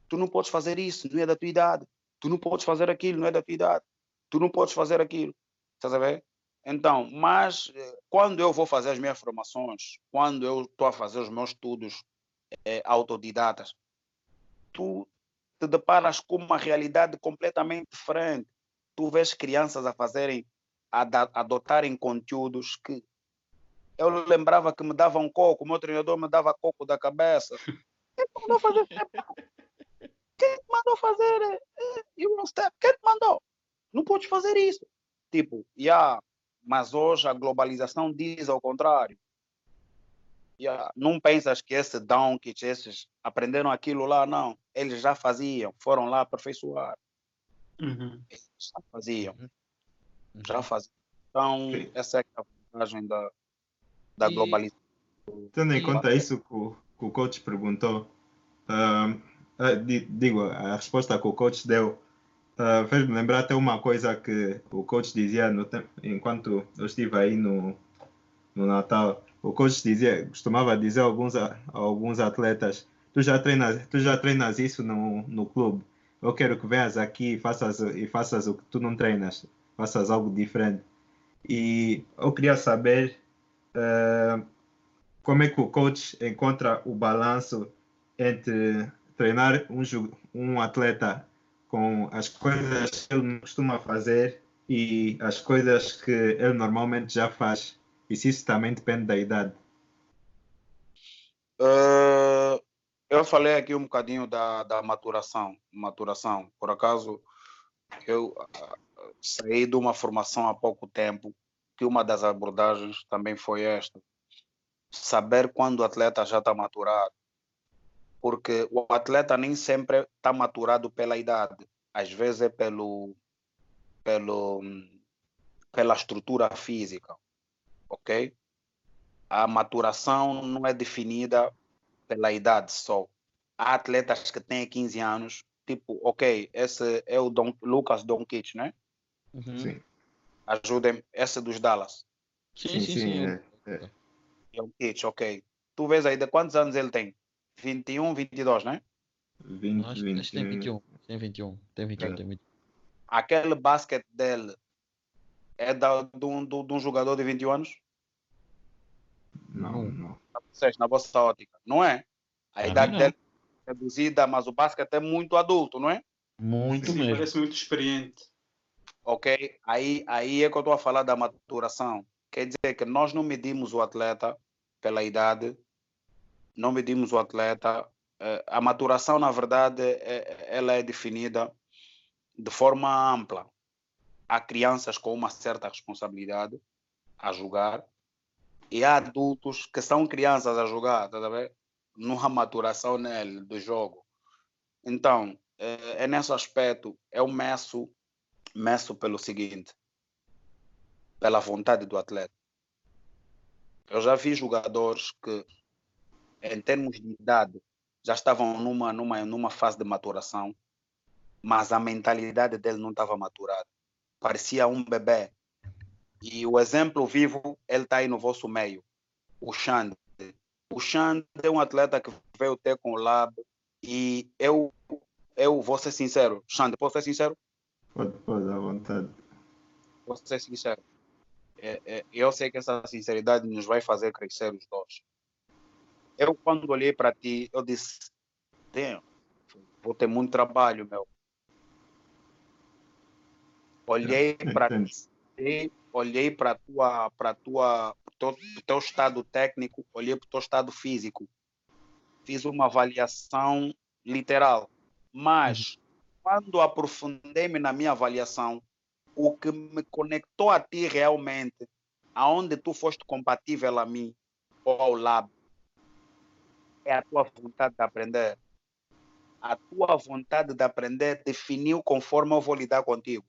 C: Tu não podes fazer isso, não é da tua idade. Tu não podes fazer aquilo, não é da tua idade. Tu não podes fazer aquilo. Estás a ver? Então, mas eh, quando eu vou fazer as minhas formações, quando eu estou a fazer os meus estudos eh, autodidatas, tu te deparas com uma realidade completamente diferente. Tu vês crianças a fazerem, a adotarem conteúdos que eu lembrava que me davam coco, o meu treinador me dava coco da cabeça. Quem te mandou fazer Quem te mandou fazer uh, step? Quem te mandou? Não podes fazer isso. Tipo, yeah, mas hoje a globalização diz ao contrário. Yeah, não pensas que esse Donkey, esses aprenderam aquilo lá, não. Eles já faziam, foram lá aperfeiçoar.
D: Uhum.
C: Eles já faziam. Uhum. Já faziam. Então, Sim. essa é a vantagem da, da e... globalização.
A: Tendo em conta isso que o, que o coach perguntou, uh, uh, digo, a resposta que o coach deu uh, fez-me lembrar até uma coisa que o coach dizia no tempo, enquanto eu estive aí no, no Natal. O coach dizia, costumava dizer a alguns, a, alguns atletas: tu já treinas, tu já treinas isso no, no clube. Eu quero que venhas aqui e faças, e faças o que tu não treinas, faças algo diferente. E eu queria saber como é que o coach encontra o balanço entre treinar um, um atleta com as coisas que ele costuma fazer e as coisas que ele normalmente já faz. E se isso também depende da idade.
C: Uh, eu falei aqui um bocadinho da, da maturação. Maturação. Por acaso, eu uh, saí de uma formação há pouco tempo que uma das abordagens também foi esta. Saber quando o atleta já está maturado. Porque o atleta nem sempre está maturado pela idade. Às vezes é pelo, pelo, pela estrutura física. Ok? A maturação não é definida pela idade só. Há atletas que têm 15 anos, tipo, ok, esse é o Don, Lucas Doncic, né?
A: Uhum. Sim
C: ajudem essa dos Dallas.
B: Sim, sim, sim. sim é, é.
C: é um pitch, ok. Tu vês aí de quantos anos ele tem? 21, 22, né?
A: 20, acho, 20,
B: acho que tem 21. Tem 21. Tem 21, é. tem 21.
C: Aquele basquete dele é da, de, um, de, um jogador de 21 anos?
A: Não, não.
C: Na vossa ótica, não é? A idade não. dele é reduzida, mas o basquete é muito adulto, não é?
B: Muito Sim, mesmo.
D: Parece muito experiente
C: ok? Aí, aí é que eu estou a falar da maturação. Quer dizer que nós não medimos o atleta pela idade, não medimos o atleta. Eh, a maturação, na verdade, é, ela é definida de forma ampla. Há crianças com uma certa responsabilidade a jogar e há adultos que são crianças a jogar, tá vendo? Não há maturação nele do jogo. Então, é, é nesse aspecto, o meço meço pelo seguinte: pela vontade do atleta. Eu já vi jogadores que, em termos de idade, já estavam numa, numa, numa fase de maturação, mas a mentalidade dele não estava maturada. Parecia um bebê. E o exemplo vivo, ele está aí no vosso meio. O Xande. O Xande é um atleta que veio ter com o Lab e eu, eu vou ser sincero. Xande, posso ser sincero?
A: Pode, pode, à vontade.
C: Vou ser sincero. É, é, eu sei que essa sinceridade nos vai fazer crescer os dois. Eu, quando olhei para ti, eu disse: vou ter muito trabalho, meu. Olhei para ti, olhei para tua, para tua, teu, teu estado técnico, olhei para o teu estado físico, fiz uma avaliação literal, mas quando aprofundei-me na minha avaliação, o que me conectou a ti realmente, aonde tu foste compatível a mim ou ao lab, é a tua vontade de aprender. A tua vontade de aprender definiu conforme eu vou lidar contigo.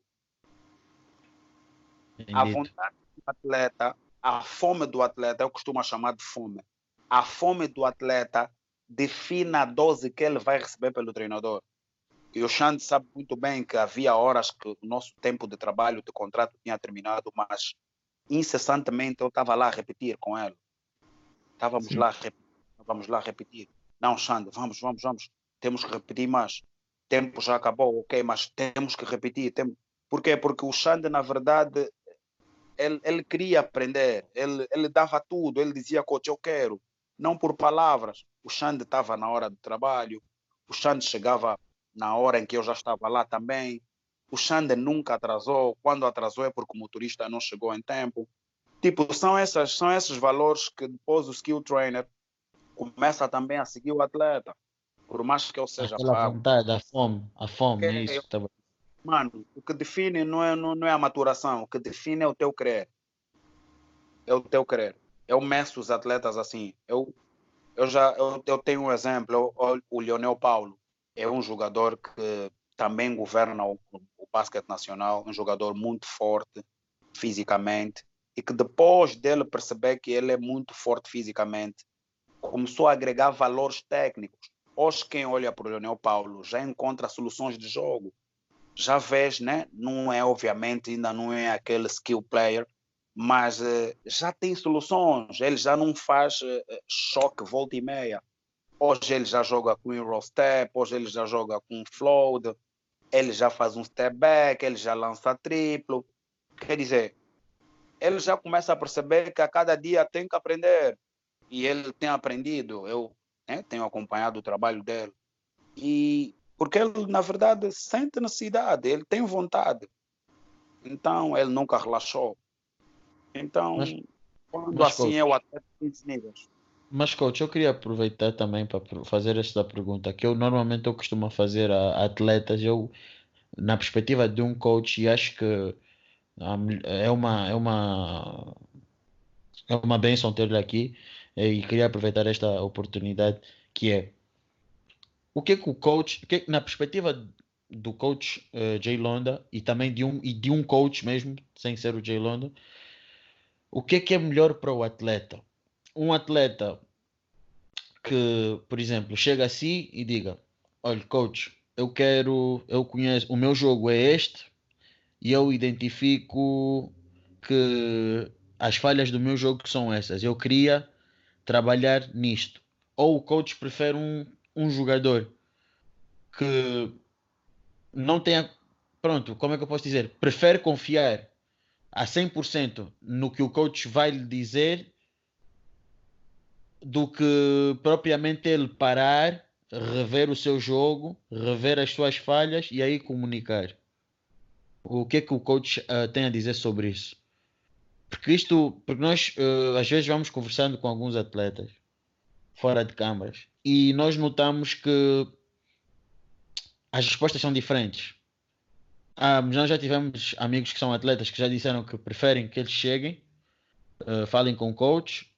C: Entendi. A vontade do atleta, a fome do atleta, eu costumo chamar de fome. A fome do atleta define a dose que ele vai receber pelo treinador. E o Xande sabe muito bem que havia horas que o nosso tempo de trabalho, de contrato tinha terminado, mas incessantemente eu estava lá a repetir com ele. Estávamos Sim. lá, vamos lá repetir. Não, Xande, vamos, vamos, vamos. Temos que repetir mais. Tempo já acabou, ok, mas temos que repetir. Por quê? Porque o Xande, na verdade, ele, ele queria aprender, ele, ele dava tudo, ele dizia, coach, eu quero. Não por palavras. O Xande estava na hora do trabalho, o Xande chegava na hora em que eu já estava lá também. O Xander nunca atrasou. Quando atrasou é porque o motorista não chegou em tempo. Tipo, são, essas, são esses valores que depois o skill trainer começa também a seguir o atleta. Por mais que eu seja
B: Aquela
C: pago.
B: vontade, a fome, a fome, é
C: Ok,
B: isso
C: eu-
B: estava
C: Mano, o que define não é, não, não é a maturação, o que define é o teu querer. É o teu querer. Eu meço os atletas assim. Eu, eu já eu, eu tenho um exemplo, eu- o Leonel Paulo é um jogador que também governa o, o basquete nacional, um jogador muito forte fisicamente e que depois dele perceber que ele é muito forte fisicamente, começou a agregar valores técnicos. Hoje quem olha para o Leonel Paulo já encontra soluções de jogo já vês, né? Não é, obviamente, ainda não é aquele skill player, mas eh, já tem soluções. Ele já não faz eh, eh, choque volta e meia. Hoje ele já joga com Euro Step, hoje ele já joga com Float, ele já faz um step back, ele já lança triplo. Quer dizer, ele já começa a perceber que a cada dia tem que aprender. E ele tem aprendido. Eu né, tenho acompanhado o trabalho dele. E porque ele, na verdade, sente necessidade, ele tem vontade. Então, ele nunca relaxou. Então,
B: Mas-
C: quando
B: mas,
C: assim
B: coach,
C: é o atleta tem níveis.
B: Mas, coach, eu queria aproveitar também para fazer esta pergunta, que eu normalmente eu costumo fazer a atletas, eu, na perspectiva de um coach, acho que é uma, é uma, é uma bênção ter-lhe aqui, e queria aproveitar esta oportunidade, que é, o que é que o coach, o que é que- na perspectiva do coach eh, Jay Londa, e também de um, e de um coach mesmo, sem ser o Jay Londa, o que é que é melhor para o atleta? Um atleta que, por exemplo, chega assim e diga: Olha, coach, eu quero, eu conheço, o meu jogo é este e eu identifico que as falhas do meu jogo são essas. Eu queria trabalhar nisto. Ou o coach prefere um, um jogador que não tenha. Pronto, como é que eu posso dizer? Prefere confiar a 100% no que o coach vai lhe dizer do que propriamente ele parar, rever o seu jogo, rever as suas falhas e aí comunicar. O que é que o coach ah, tem a dizer sobre isso? Porque isto, porque nós ah, às vezes vamos conversando com alguns atletas fora de câmaras e nós notamos que as respostas são diferentes. Ah, nós já tivemos amigos que são atletas que já disseram que preferem que eles cheguem, ah, falem com o coach,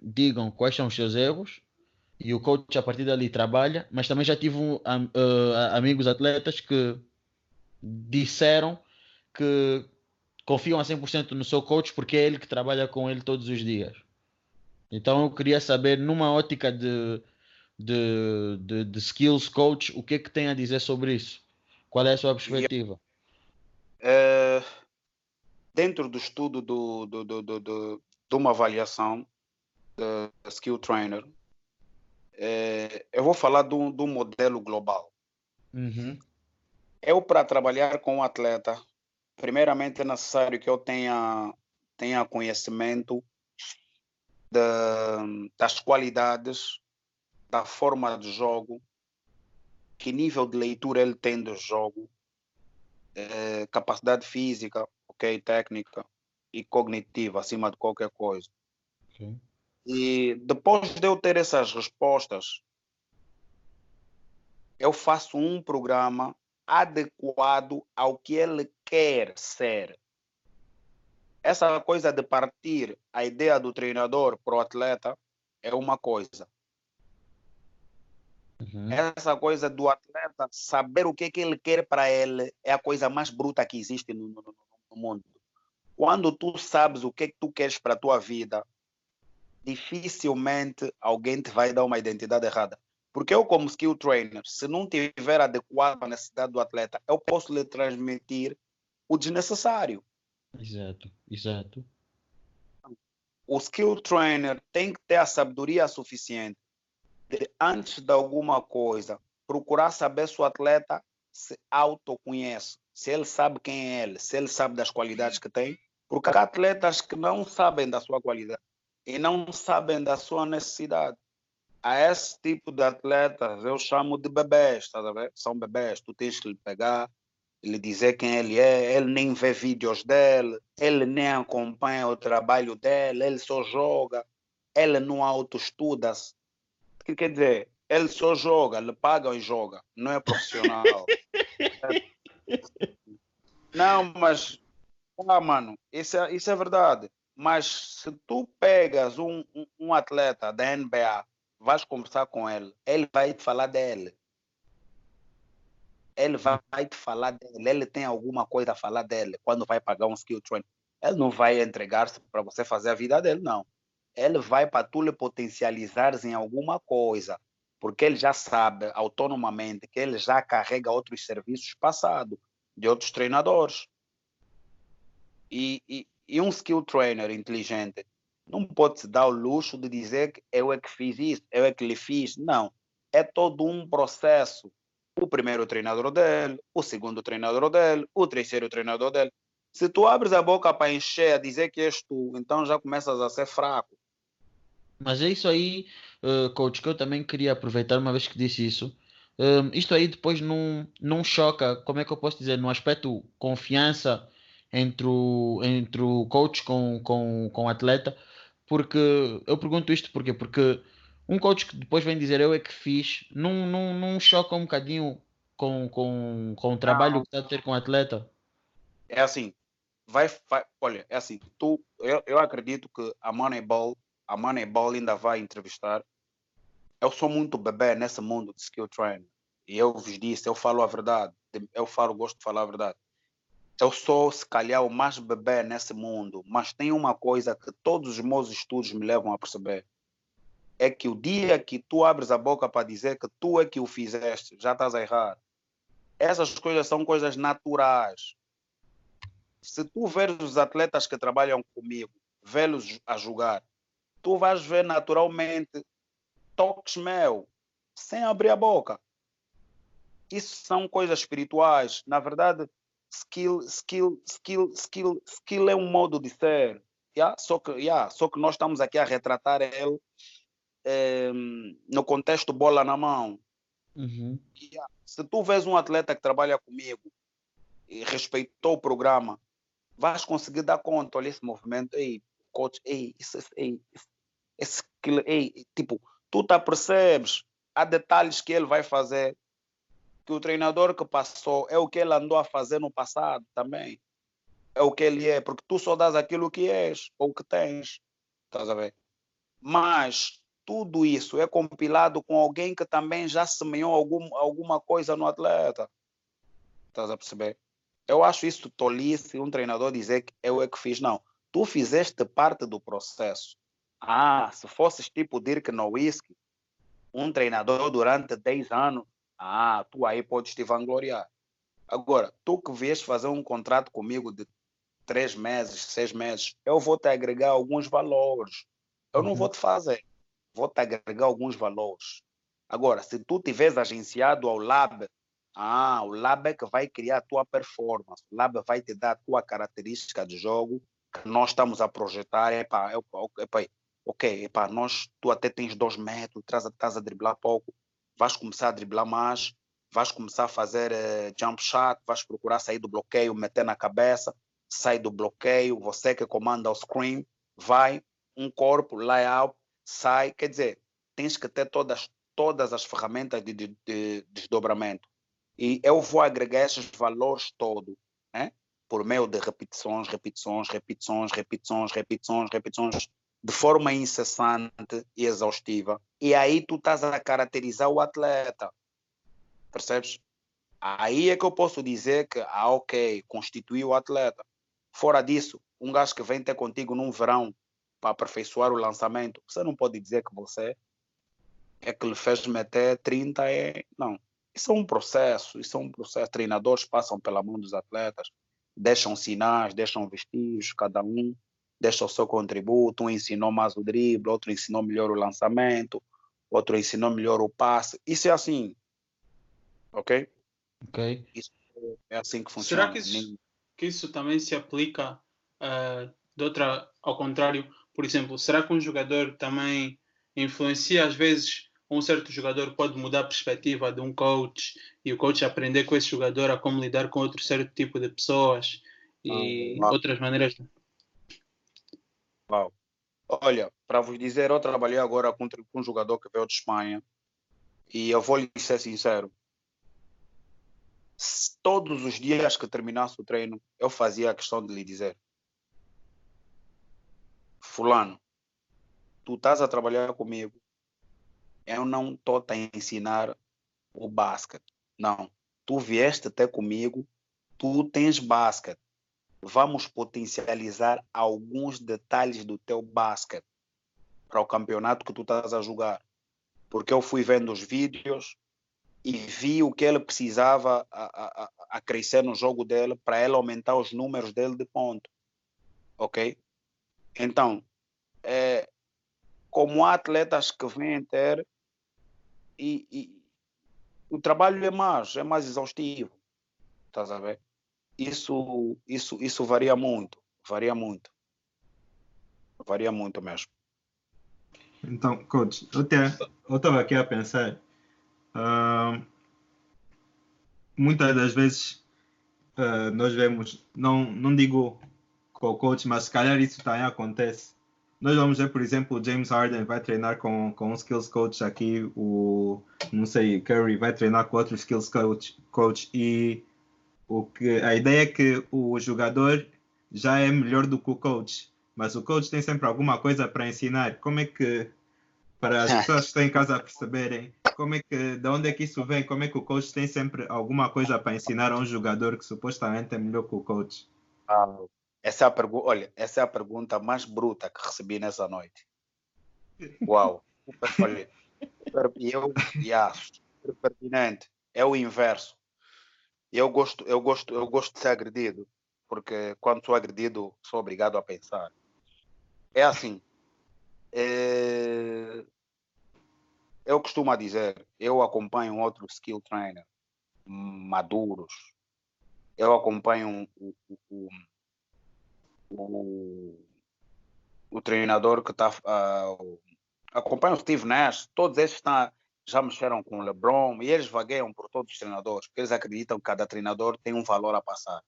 B: digam quais são os seus erros e o coach a partir dali trabalha, mas também já tive um, am- eh, amigos atletas que disseram que confiam a 100% no seu coach porque é ele que trabalha com ele todos os dias. Então eu queria saber, numa ótica de, de, de, de skills coach, o que é que tem a dizer sobre isso? Qual é a sua perspectiva?
C: Eh, dentro do estudo do, do, do, do, do- de uma avaliação de skill trainer, eh, eu vou falar de um modelo global.
B: Uhum.
C: Eu, para trabalhar com um atleta, primeiramente é necessário que eu tenha, tenha conhecimento da- das qualidades, da forma de jogo, que nível de leitura ele tem do jogo, eh, capacidade física, ok, técnica e cognitiva, acima de qualquer coisa.
B: Ok.
C: E depois de eu ter essas respostas, eu faço um programa adequado ao que ele quer ser. Essa coisa de partir a ideia do treinador para o atleta é uma coisa.
B: Uhum.
C: Essa coisa do atleta saber o que, é que ele quer para ele é a coisa mais bruta que existe no, no- no- mundo. Quando tu sabes o que, é que tu queres para a tua vida, dificilmente alguém te vai dar uma identidade errada. Porque eu, como skill trainer, se não tiver adequado à necessidade do atleta, eu posso lhe transmitir o desnecessário.
B: Exato, exato.
C: O skill trainer tem que ter a sabedoria suficiente de, antes de alguma coisa, procurar saber se o atleta se autoconhece, se ele sabe quem é ele, se ele sabe das qualidades que tem, porque há atletas que não sabem da sua qualidade e não sabem da sua necessidade. a esse tipo de atletas eu chamo de bebês, tá? São bebês, tu tens que lhe pegar, lhe dizer quem ele é, ele nem vê vídeos dele, ele nem acompanha o trabalho dele, ele só joga, ele não autoestuda-se. Quer dizer, ele só joga, lhe pagam e joga, não é profissional. não, mas, ah, mano, isso é, isso é verdade. Mas se tu pegas um, um, atleta da NBA vais conversar com ele, ele vai te falar dele. Ele vai te falar dele, ele tem alguma coisa a falar dele quando vai pagar um skill train. Ele não vai entregar-se para você fazer a vida dele, não. Ele vai para tu lhe potencializares em alguma coisa, porque ele já sabe autonomamente que ele já carrega outros serviços passados de outros treinadores. E, e, e um skill trainer inteligente não pode se dar o luxo de dizer que eu é que fiz isso, eu é que lhe fiz. Não. É todo um processo. O primeiro treinador dele, o segundo treinador dele, o terceiro treinador dele. Se tu abres a boca para encher, a dizer que és tu, então já começas a ser fraco.
B: Mas é isso aí, uh, coach, que eu também queria aproveitar uma vez que disse isso. Uh, isto aí depois não, não choca, como é que eu posso dizer, no aspecto confiança entre o, entre o coach com, com, com o atleta, porque eu pergunto isto porque porque um coach que depois vem dizer eu é que fiz, não, não, não choca um bocadinho com, com, com o trabalho que está a ter com o atleta?
C: É assim, vai, vai olha, é assim, tu, eu, eu acredito que a Moneyball, a Moneyball ainda vai entrevistar. Eu sou muito bebê nesse mundo de skill training. E eu vos disse, eu falo a verdade. Eu falo, gosto de falar a verdade eu sou, se calhar, o mais bebê nesse mundo, mas tem uma coisa que todos os meus estudos me levam a perceber. É que o dia que tu abres a boca para dizer que tu é que o fizeste, já estás a errar. Essas coisas são coisas naturais. Se tu veres os atletas que trabalham comigo, vê-los a jogar, tu vais ver naturalmente toques meu, sem abrir a boca. Isso são coisas espirituais. Na verdade, skill, skill, skill, skill, skill é um modo de ser. Yeah? Só, que, yeah, só que nós estamos aqui a retratar ele eh, no contexto bola na mão.
B: Uhum.
C: Yeah. Se tu vês um atleta que trabalha comigo e respeitou o programa, vais conseguir dar conta, olha esse movimento, ei, coach, ei, isso, ei, esse skill, ei, tipo, tu tá percebes, há detalhes que ele vai fazer que o treinador que passou é o que ele andou a fazer no passado também. É o que ele é, porque tu só dás aquilo que és ou que tens. Estás a ver? Mas tudo isso é compilado com alguém que também já semeou algum, alguma coisa no atleta. Estás a perceber? Eu acho isso tolice um treinador dizer que eu é que fiz. Não. Tu fizeste parte do processo. Ah, se fosses tipo Dirk Nowitzki, um treinador durante 10 anos, ah, tu aí podes te vangloriar. Agora, tu que vies fazer um contrato comigo de três meses, seis meses, eu vou te agregar alguns valores. Eu não vou te fazer, vou te agregar alguns valores. Agora, se tu tiveres agenciado ao Lab, ah, o Lab é que vai criar a tua performance, o Lab vai te dar a tua característica de jogo que nós estamos a projetar. Epa, epa, epa, ok, epa, nós, tu até tens dois metros, estás a driblar pouco vais começar a driblar mais, vais começar a fazer uh, jump shot, vais procurar sair do bloqueio, meter na cabeça, sai do bloqueio, você que comanda o screen, vai, um corpo, layout, sai, quer dizer, tens que ter todas, todas as ferramentas de, de, de desdobramento. E eu vou agregar esses valores todos, né? por meio de repetições, repetições, repetições, repetições, repetições, repetições, de forma incessante e exaustiva. E aí tu estás a caracterizar o atleta. Percebes? Aí é que eu posso dizer que, ah, ok, constituiu o atleta. Fora disso, um gajo que vem ter contigo num verão para aperfeiçoar o lançamento, você não pode dizer que você é que lhe fez meter 30 é... Não. Isso é um processo, isso é um processo. Treinadores passam pela mão dos atletas, deixam sinais, deixam vestígios, cada um deixa o seu contributo, um ensinou mais o drible, outro ensinou melhor o lançamento, outro ensinou melhor o passe. Isso é assim. Ok?
B: Ok.
C: Isso é assim que funciona.
D: Será que isso, que isso também se aplica uh, de outra, ao contrário? Por exemplo, será que um jogador também influencia às vezes um certo jogador pode mudar a perspectiva de um coach e o coach aprender com esse jogador a como lidar com outro certo tipo de pessoas e
C: Ah,
D: outras maneiras.
C: Olha, para vos dizer, eu trabalhei agora com, um jogador que veio de Espanha e eu vou lhe ser sincero. Todos os dias que terminasse o treino, eu fazia a questão de lhe dizer: Fulano, tu estás a trabalhar comigo, eu não estou a ensinar o basquete. Não. Tu vieste até comigo, tu tens basquete vamos potencializar alguns detalhes do teu basquete para o campeonato que tu estás a jogar. Porque eu fui vendo os vídeos e vi o que ele precisava a, a, a- crescer no jogo dele para ele aumentar os números dele de ponto. Ok? Então, é, como atletas que vêm ter e, e o trabalho é mais, é mais exaustivo. Estás a ver? Isso, isso, isso varia muito, varia muito, varia muito mesmo.
A: Então, coach, eu estava aqui a pensar. ah, muitas das vezes ah, nós vemos, não, não digo com o coach, mas se calhar isso também acontece. Nós vamos ver, por exemplo, o James Harden vai treinar com, com um skills coach aqui, o não sei, Curry vai treinar com outro skills coach, coach e o que, a ideia é que o jogador já é melhor do que o coach, mas o coach tem sempre alguma coisa para ensinar. Como é que, para as pessoas que estão em casa perceberem, como é que, de onde é que isso vem? Como é que o coach tem sempre alguma coisa para ensinar a um jogador que supostamente é melhor que o coach?
C: Ah, essa é a pergunta, olha, essa é a pergunta mais bruta que recebi nessa noite. Uau, olha, e eu, yeah, super pertinente, é o inverso. Eu gosto, eu gosto, eu gosto de ser agredido, porque quando sou agredido, sou obrigado a pensar. É assim, é, eu costumo dizer, eu acompanho outros skill trainer maduros, eu acompanho o, o, o, o, treinador que está. acompanho o Steve Nash, todos esses tá, já mexeram com o LeBron e eles vagueiam por todos os treinadores, porque eles acreditam que cada treinador tem um valor a passar.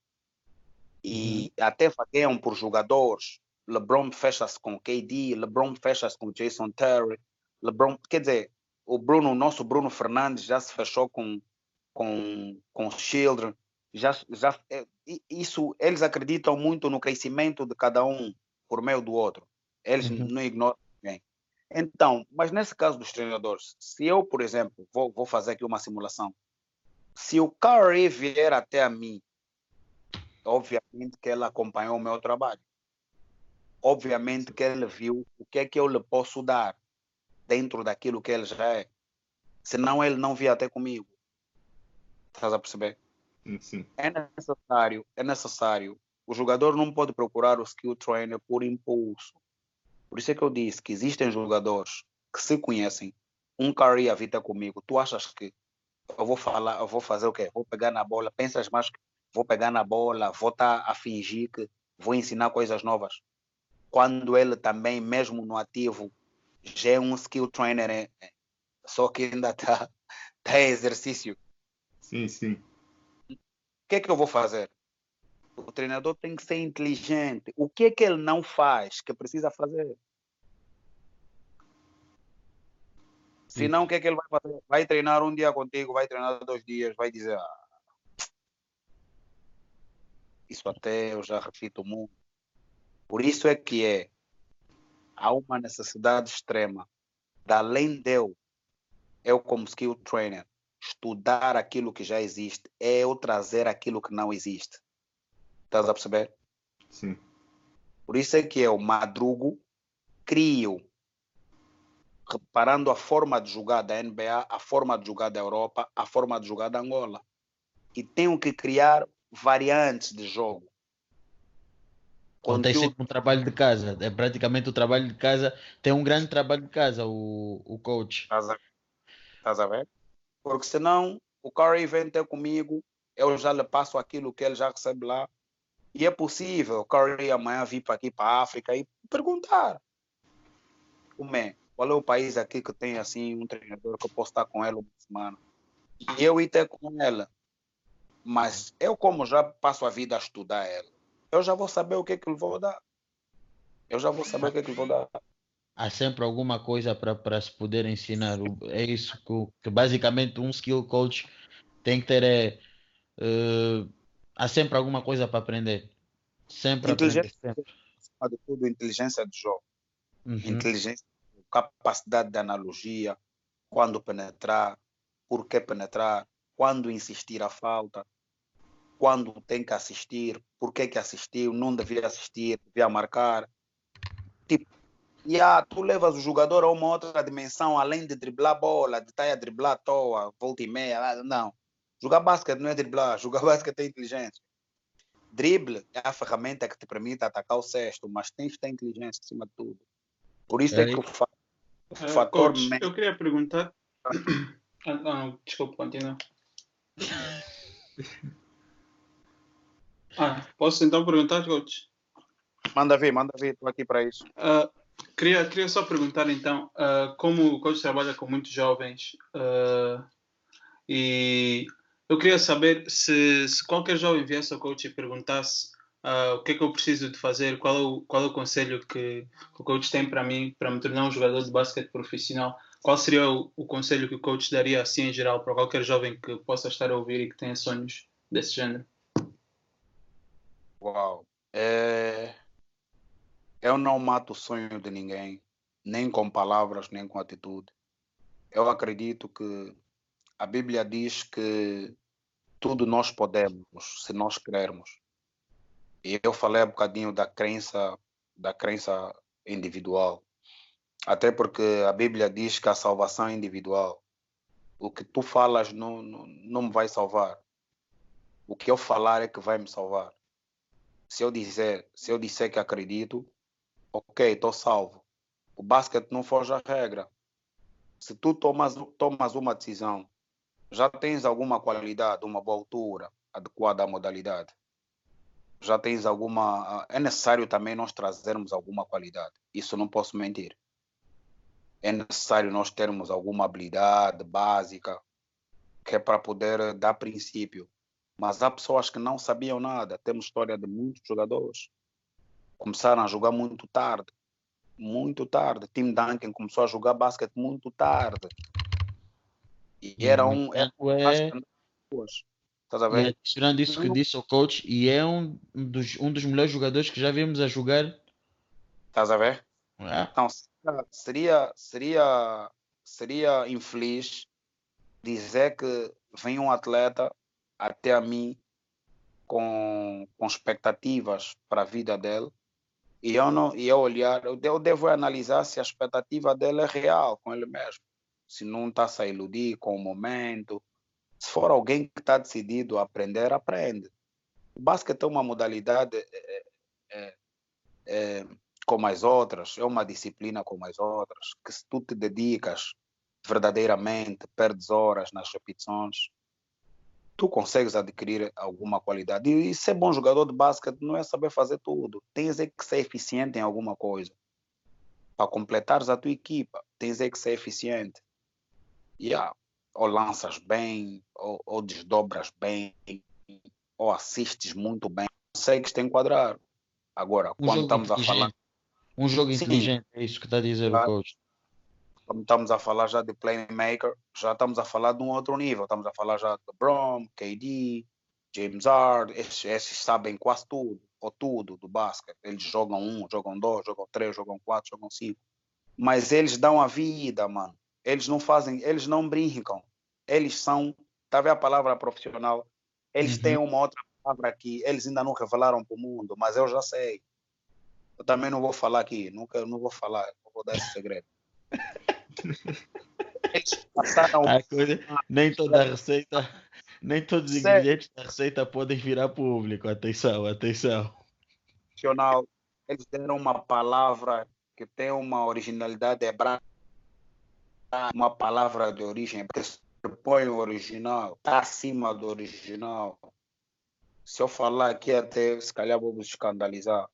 C: E até vagueiam por jogadores. LeBron fecha-se com KD, LeBron fecha-se com Jason Terry, LeBron, quer dizer, o Bruno, o nosso Bruno Fernandes já se fechou com com com Children, já já é, isso eles acreditam muito no crescimento de cada um por meio do outro. Eles
B: Uhum.
C: não ignoram. Então, mas nesse caso dos treinadores, se eu, por exemplo, vou, vou fazer aqui uma simulação, se o Curry vier até a mim, obviamente que ele acompanhou o meu trabalho. Obviamente que ele viu o que é que eu lhe posso dar dentro daquilo que ele já é. Senão ele não via até comigo. Estás a perceber?
A: Sim.
C: É necessário, é necessário. O jogador não pode procurar o skill trainer por impulso. Por isso é que eu disse que existem jogadores que se conhecem. Um Curry a vida comigo. Tu achas que eu vou falar, eu vou fazer o quê? Vou pegar na bola. Pensas mais que vou pegar na bola, vou estar a fingir que vou ensinar coisas novas. Quando ele também, mesmo no ativo, já é um skill trainer, é- é- só que ainda está tá em exercício.
A: Sim, sim.
C: O que é que eu vou fazer? O treinador tem que ser inteligente. O que é que ele não faz que precisa fazer? Senão, o que é que ele vai fazer? Vai treinar um dia contigo, vai treinar dois dias, vai dizer: "Ah, Isso até eu já repito muito. Por isso é que é. Há uma necessidade extrema. De além de eu, eu como skill trainer, estudar aquilo que já existe, é eu trazer aquilo que não existe. Estás a perceber?
A: Sim.
C: Por isso é que eu madrugo, crio, reparando a forma de jogar da NBA, a forma de jogar da Europa, a forma de jogar da Angola. E tenho que criar variantes de jogo.
B: Então tem sempre um trabalho de casa. É praticamente o trabalho de casa. Tem um grande trabalho de casa, o, o coach.
C: Estás a, estás a ver? Porque senão o Curry vem ter comigo, eu já lhe passo aquilo que ele já recebe lá. E é possível o amanhã vir para aqui, para a África, e perguntar. Como é? Qual é o país aqui que tem assim um treinador que eu posso estar com ele uma semana? E eu ir ter com ela. Mas eu, como já passo a vida a estudar ela, eu já vou saber o que é que lhe vou dar. Eu já vou saber o que é que lhe vou dar.
B: Há sempre alguma coisa para se poder ensinar. É isso que, que, basicamente um skill coach tem que ter. É, uh, há sempre alguma coisa para aprender. Sempre
C: inteligência,
B: aprender.
C: Sempre. de tudo, inteligência de jogo.
B: Uhum.
C: Inteligência, capacidade de analogia, quando penetrar, por que penetrar, quando insistir a falta, quando tem que assistir, por que, que assistiu, não devia assistir, devia marcar. Tipo, yeah, tu levas o jogador a uma outra dimensão, além de driblar bola, de estar a driblar à toa, volta e meia. Não. Jogar basquete não é driblar, jogar basquete é inteligência. Drible é a ferramenta que te permite atacar o sexto, mas tens de ter inteligência acima de tudo. Por isso é, é que o, fa o
D: Uh,
C: fator.
D: coach, eu queria perguntar. Ah, não, desculpa, continua. Ah, posso então perguntar, coach?
C: Manda vir, manda vir, estou aqui para isso.
D: Ah, queria, queria só perguntar então, ah, como o coach trabalha com muitos jovens, ah, e eu queria saber se, se qualquer jovem viesse ao coach e perguntasse ah, o que é que eu preciso de fazer, qual é o, qual é o conselho que, que o coach tem para mim, para me tornar um jogador de basquete profissional, qual seria o, o conselho que o coach daria assim em geral para qualquer jovem que possa estar a ouvir e que tenha sonhos desse género?
C: Uau. É... Eu não mato o sonho de ninguém, nem com palavras, nem com atitude. Eu acredito que a Bíblia diz que tudo nós podemos, se nós queremos. E eu falei um bocadinho da crença, da crença individual. Até porque a Bíblia diz que a salvação é individual. O que tu falas não, não, não me vai salvar. O que eu falar é que vai me salvar se eu dizer, se eu disser que acredito, ok, estou salvo. O basquete não foge à regra. Se tu tomas, tomas uma decisão, já tens alguma qualidade, uma boa altura adequada à modalidade. Já tens alguma. É necessário também nós trazermos alguma qualidade. Isso não posso mentir. É necessário nós termos alguma habilidade básica, que é para poder dar princípio. Mas há pessoas que não sabiam nada. Temos história de muitos jogadores. Começaram a jogar muito tarde. Muito tarde. Tim Duncan começou a jogar basquete muito tarde. E era um. Era
B: é,
C: Estás a ver?
B: adicionando isso que disse o coach, e é um dos, um dos melhores jogadores que já vimos a jogar.
C: Estás a ver?
B: Ah,
C: Então, seria, seria, seria infeliz dizer que vem um atleta até a mim com, com expectativas para a vida dele e eu não e eu olhar eu devo analisar se a expectativa dele é real com ele mesmo se não está a iludir com o momento se for alguém que está decidido a aprender aprende o basquete é uma modalidade é, é, é, como as outras é uma disciplina como as outras que se tu te dedicas verdadeiramente perdes horas nas repetições tu consegues adquirir alguma qualidade. E, e ser bom jogador de basquete não é saber fazer tudo. Tens é que ser eficiente em alguma coisa. Para completares a tua equipa, tens é que ser eficiente. Yeah. Ou lanças bem, ou, ou desdobras bem, ou assistes muito bem. Consegues te enquadrar. Agora,
B: um
C: quando estamos a falar
B: Um jogo
C: Sim.
B: inteligente, é isso que está a dizer
C: Claro.
B: o coach.
C: quando estamos a falar já de playmaker, já estamos a falar de um outro nível. Estamos a falar já de LeBron, KD, James Harden. Esses, esses sabem quase tudo, ou tudo do basquete. Eles jogam um, jogam dois, jogam três, jogam quatro, jogam cinco. Mas eles dão a vida, mano. Eles não fazem, eles não brincam. Eles são, tá vendo a palavra profissional? Eles
B: Uhum.
C: têm uma outra palavra que eles ainda não revelaram para o mundo, mas eu já sei. Eu também não vou falar aqui, nunca, não vou falar, não vou dar esse segredo. Eles passaram
B: coisa- nem toda a receita, nem todos os ingredientes da receita podem virar público. Atenção, atenção.
C: profissional, eles deram uma palavra que tem uma originalidade hebraica, uma palavra de origem, porque se põe o original, está acima do original. Se eu falar aqui até, se calhar vou vos escandalizar.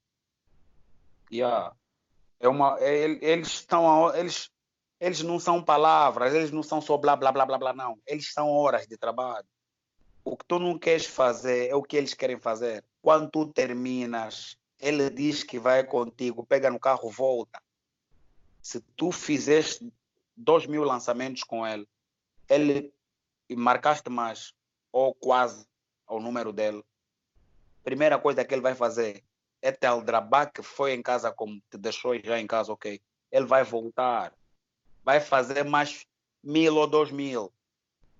C: Yeah. É uma, é- eles estão, eles, eles não são palavras, eles não são só blá blá blá blá blá, não. Eles são horas de trabalho. O que tu não queres fazer é o que eles querem fazer. Quando tu terminas, ele diz que vai contigo, pega no carro, volta. Se tu fizeste dois mil lançamentos com ele, ele marcaste mais ou quase ao número dele, primeira coisa que ele vai fazer é te aldrabar que foi em casa como te deixou já em casa, ok? Ele vai voltar, vai fazer mais mil ou dois mil.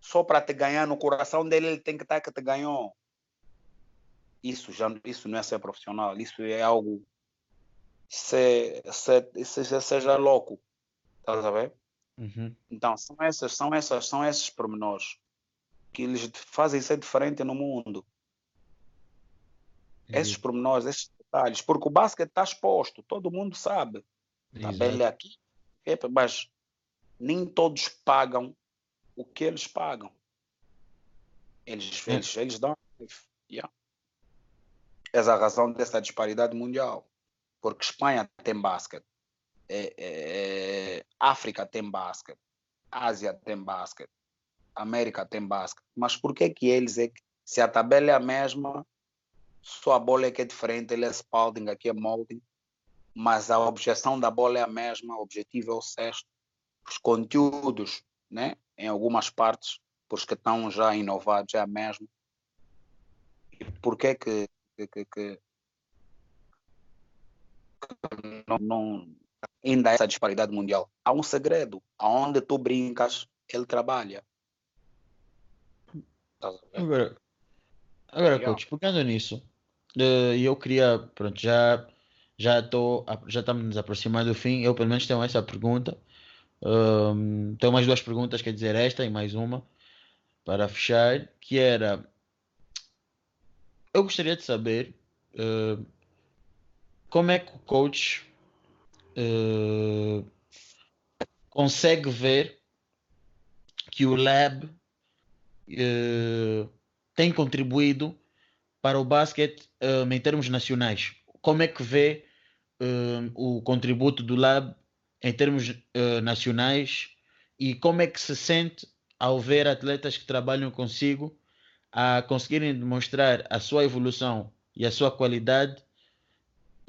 C: Só para te ganhar no coração dele, ele tem que estar que te ganhou. Isso, já, isso não é ser profissional, isso é algo. Se, se, se, seja louco. Estás a ver?
B: Uhum.
C: Então, são essas, são essas, são esses pormenores que eles fazem ser diferente no mundo. Uhum. Esses pormenores, esses detalhes, porque o basquete está exposto, todo mundo sabe. Está bem aqui, mas nem todos pagam o que eles pagam. Eles, é. eles, eles dão. Yeah. Essa é a razão dessa disparidade mundial. Porque Espanha tem basquete, é, é, é, África tem basquete, Ásia tem basquete, América tem basquete. Mas por que que eles é que, se a tabela é a mesma, só a bola é que é diferente, ele é Spalding, aqui é Molding, mas a objeção da bola é a mesma, o objetivo é o sexto. Os conteúdos, né, em algumas partes, porque que estão já inovados, é a mesma. E por que que, que, que, não, ainda essa disparidade mundial? Há um segredo. Aonde tu brincas, ele trabalha.
B: Agora, agora coach, pegando nisso, eu queria, pronto, já já estou já estamos nos aproximando do fim. Eu pelo menos tenho essa pergunta. Um, tenho mais duas perguntas, quer dizer, esta e mais uma para fechar, que era eu gostaria de saber uh, como é que o coach uh, consegue ver que o lab uh, tem contribuído para o basquete em termos nacionais. Como é que vê o contributo do lab em termos uh, nacionais e como é que se sente ao ver atletas que trabalham consigo a conseguirem demonstrar a sua evolução e a sua qualidade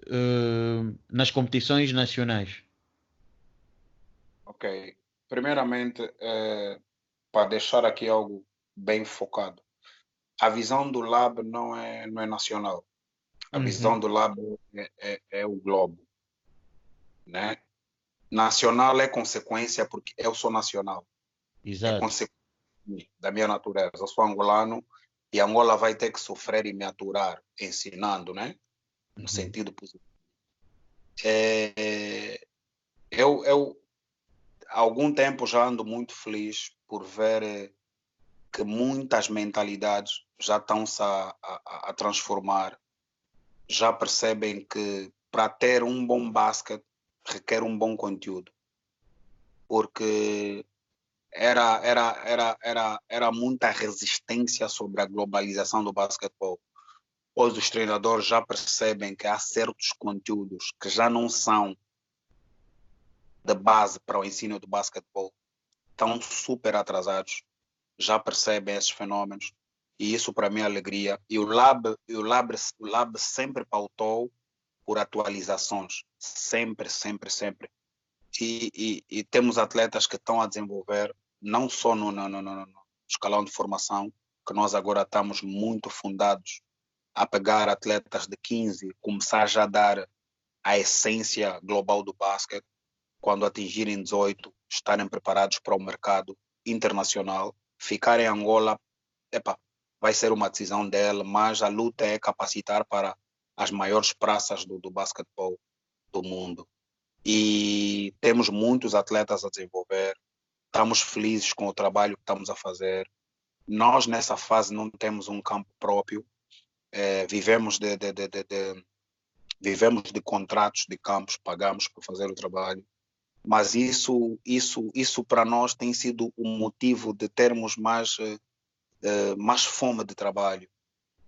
B: uh, nas competições nacionais?
C: Ok. Primeiramente, é, para deixar aqui algo bem focado, a visão do Lab não é, não é nacional. A uhum. visão do Lab é, é, é o globo. Né? Nacional é consequência porque eu sou nacional.
B: É Exato. É consequência
C: da minha natureza. Eu sou angolano e Angola vai ter que sofrer e me aturar ensinando, né? No uhum. sentido positivo. É, eu, eu, há algum tempo já ando muito feliz por ver eh, que muitas mentalidades já estão-se a, a, a transformar, já percebem que para ter um bom basquete requer um bom conteúdo. Porque era, era, era, era, era muita resistência sobre a globalização do basquetebol. Hoje os treinadores já percebem que há certos conteúdos que já não são de base para o ensino do basquetebol. Estão super atrasados. Já percebem esses fenômenos. E isso para mim é alegria. E o Lab, o Lab, o Lab sempre pautou por atualizações, sempre, sempre, sempre. E, e, e temos atletas que estão a desenvolver, não só no, no, no, no, escalão de formação, que nós agora estamos muito fundados a pegar atletas de 15, começar já a dar a essência global do basquete, quando atingirem 18, estarem preparados para o mercado internacional, ficar em Angola, epa, vai ser uma decisão dela, mas a luta é capacitar para as maiores praças do, do basquetebol do mundo. E temos muitos atletas a desenvolver, estamos felizes com o trabalho que estamos a fazer. Nós, nessa fase, não temos um campo próprio, é, vivemos de, de, de, de, vivemos de contratos de campos, pagamos para fazer o trabalho. Mas isso, isso, isso para nós tem sido um motivo de termos mais, uh, mais fome de trabalho.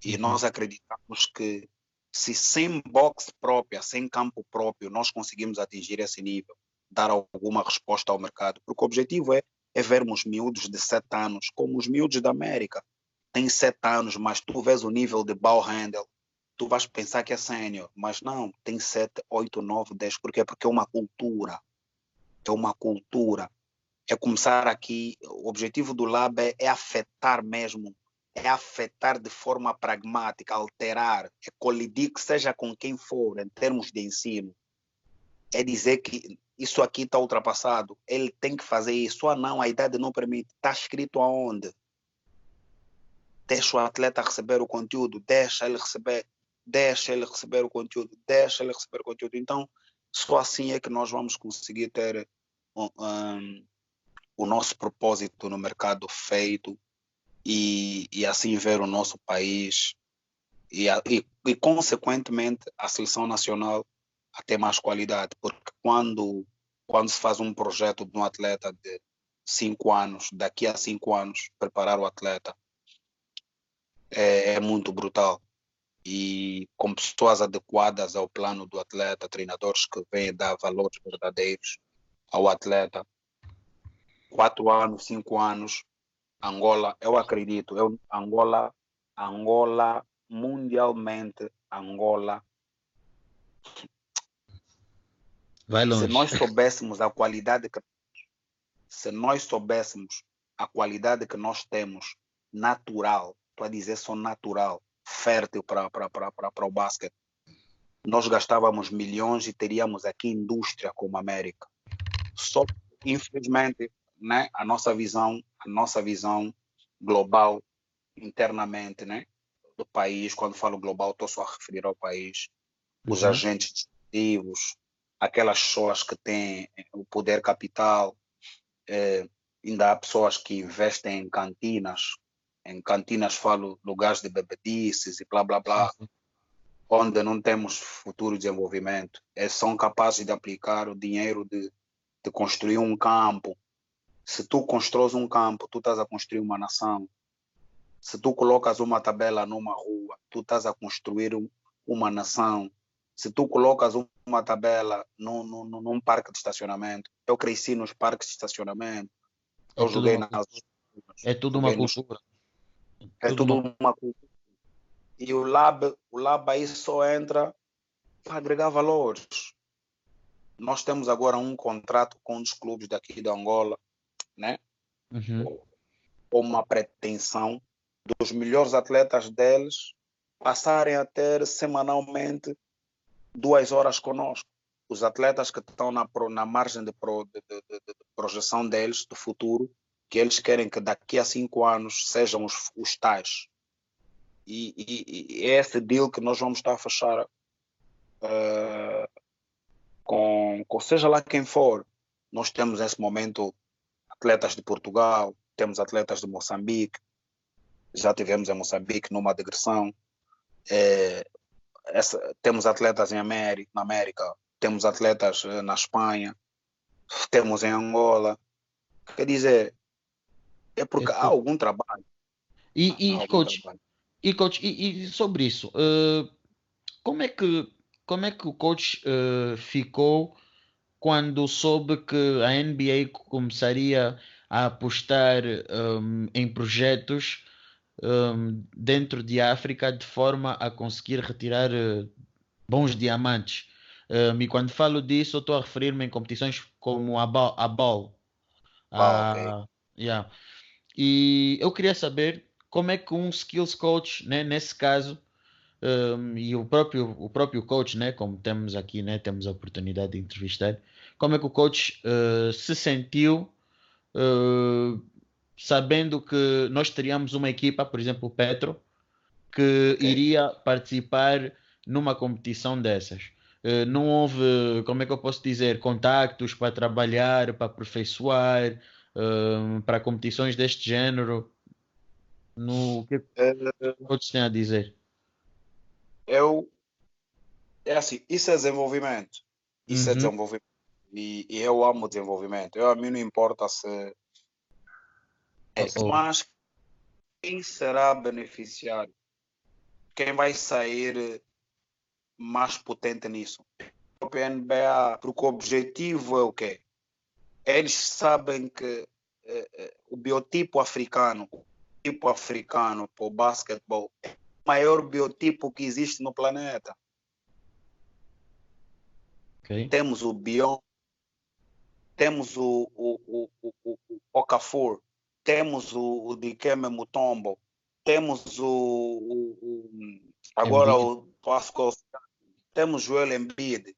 C: E uhum. nós acreditamos que se sem box própria, sem campo próprio, nós conseguimos atingir esse nível, dar alguma resposta ao mercado, porque o objetivo é, é vermos miúdos de 7 anos, como os miúdos da América. Tem 7 anos, mas tu vês o nível de ball handle, tu vais pensar que é sênior, mas não, tem 7, 8, 9, 10. Por quê? Porque é uma cultura. É uma cultura. É começar aqui, o objetivo do Lab é, é afetar mesmo, é afetar de forma pragmática, alterar, é colidir que seja com quem for, em termos de ensino. É dizer que isso aqui está ultrapassado, ele tem que fazer isso. Ah, não, a idade não permite. Está escrito aonde? Deixa o atleta receber o conteúdo, deixa ele receber, deixa ele receber o conteúdo, deixa ele receber o conteúdo. Então, só assim é que nós vamos conseguir ter um, um, o nosso propósito no mercado feito e, e assim ver o nosso país e, e, e, consequentemente, a seleção nacional a ter mais qualidade, porque quando, quando se faz um projeto de um atleta de cinco anos, daqui a cinco anos, preparar o atleta é, é muito brutal. E com pessoas adequadas ao plano do atleta, treinadores que vêm dar valores verdadeiros ao atleta, quatro anos, cinco anos, Angola, eu acredito, eu, Angola, Angola, mundialmente, Angola
B: Vai longe.
C: Se nós soubéssemos a qualidade que se nós soubéssemos a qualidade que nós temos natural, estou a dizer só natural, fértil para o basquete, nós gastávamos milhões e teríamos aqui indústria como a América. Só infelizmente, né, a nossa visão, a nossa visão global internamente, né, do país, quando falo global, estou só a referir ao país, os uhum. agentes desportivos, aquelas pessoas que têm o poder capital, eh, ainda há pessoas que investem em cantinas, em cantinas falo lugares de bebedices e blá blá blá, uhum. onde não temos futuro desenvolvimento. Eles são capazes de aplicar o dinheiro de, de construir um campo. Se tu constróis um campo, tu estás a construir uma nação. Se tu colocas uma tabela numa rua, tu estás a construir um, uma nação se tu colocas uma tabela num, num, num parque de estacionamento, eu cresci nos parques de estacionamento, é eu joguei nas.
B: É tudo uma cultura.
C: É tudo, tudo uma... cultura. E o lab, o lab aí só entra para agregar valores. Nós temos agora um contrato com um dos clubes daqui de Angola, né?
B: Uhum.
C: Com uma pretensão dos melhores atletas deles passarem a ter semanalmente duas horas conosco. Os atletas que estão na, na margem de, pro, de, de, de, projeção deles, do futuro, que eles querem que daqui a cinco anos sejam os, os tais. E, e, e, é esse deal que nós vamos estar a fechar uh, com, com seja lá quem for. Nós temos nesse momento atletas de Portugal, temos atletas de Moçambique, já tivemos em Moçambique numa digressão. É, essa, temos atletas em América, na América, temos atletas eh, na Espanha, temos em Angola. Quer dizer, é porque é há algum trabalho.
B: E, e coach, trabalho. e, coach e, e, sobre isso, uh, como é que como é que o coach uh, ficou quando soube que a NBA começaria a apostar um, em projetos um, dentro de África de forma a conseguir retirar uh, bons diamantes. Um, e quando falo disso, estou a referir-me em competições como a Ball. A ball.
C: Ah, okay.
B: Ah, yeah. E eu queria saber como é que um skills coach, né, nesse caso, um, e o próprio, o próprio coach, né, como temos aqui, né, temos a oportunidade de entrevistar, como é que o coach uh, se sentiu uh, sabendo que nós teríamos uma equipa, por exemplo, o Petro, que okay. iria participar numa competição dessas. Uh, não houve, como é que eu posso dizer, contactos para trabalhar, para aperfeiçoar, uh, para competições deste género. No, o que outros têm a dizer?
C: Eu, é assim, isso é desenvolvimento. Isso é uhum. é desenvolvimento. E, e, eu amo desenvolvimento. Eu, a mim não importa se é, mas quem será beneficiário? Quem vai sair mais potente nisso? própria NBA, porque o objetivo é o quê? Eles sabem que eh, eh, o biotipo africano, o tipo africano para o basquetebol é o maior biotipo que existe no planeta.
B: Ok.
C: Temos o Bion, temos o, o, o, o, o, Okafor, temos o, o Dikembe Mutombo, temos o, o, o- agora o Pascal, temos Joel Embiid,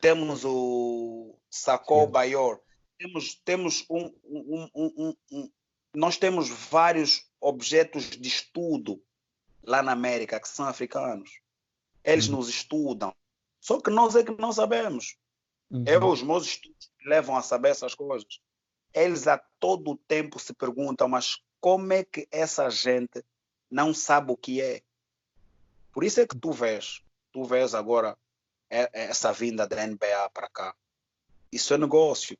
C: temos o
B: Sim.
C: Bayor, temos, temos um, um, um, um- nós temos vários objetos de estudo lá na América que são africanos. Eles
B: Uhum.
C: nos estudam. Só que nós é que não sabemos.
B: Uhum.
C: É os meus estudos que levam a saber essas coisas. Eles a todo tempo se perguntam, mas como é que essa gente não sabe o que é? Por isso é que tu vês, tu vês agora essa vinda da NBA para cá. Isso é negócio.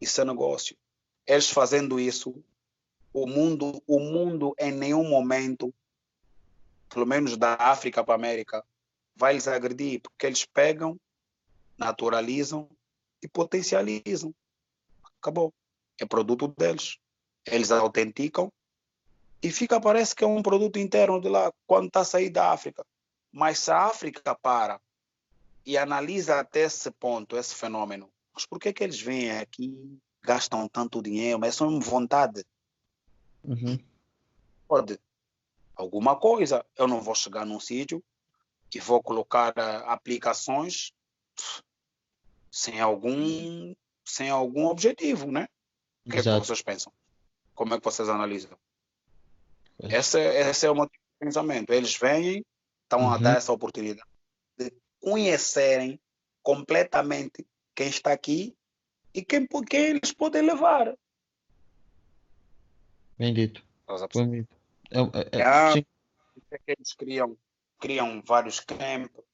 C: Isso é negócio. Eles fazendo isso, o mundo, o mundo em nenhum momento, pelo menos da África para a América, vai lhes agredir, porque eles pegam, naturalizam e potencializam. Acabou. É produto deles. Eles autenticam e fica, parece que é um produto interno de lá, quando está a sair da África. Mas se a África para e analisa até esse ponto, esse fenômeno, mas por que, que eles vêm aqui, gastam tanto dinheiro, mas é só vontade?
B: Uhum.
C: pode alguma coisa. Eu não vou chegar num sítio e vou colocar ah, aplicações sem algum sem algum objetivo, né? O que, é que vocês pensam? Como é que vocês analisam?
B: Pois.
C: Esse, é- esse é o motivo de pensamento. Eles vêm, estão a
B: Uhum.
C: dar essa oportunidade de conhecerem completamente quem está aqui e quem, quem eles podem levar.
B: Bem dito.
C: Estás a perceber?
B: Bem dito. É- é- é-
C: Ah, é eles criam, criam vários campos,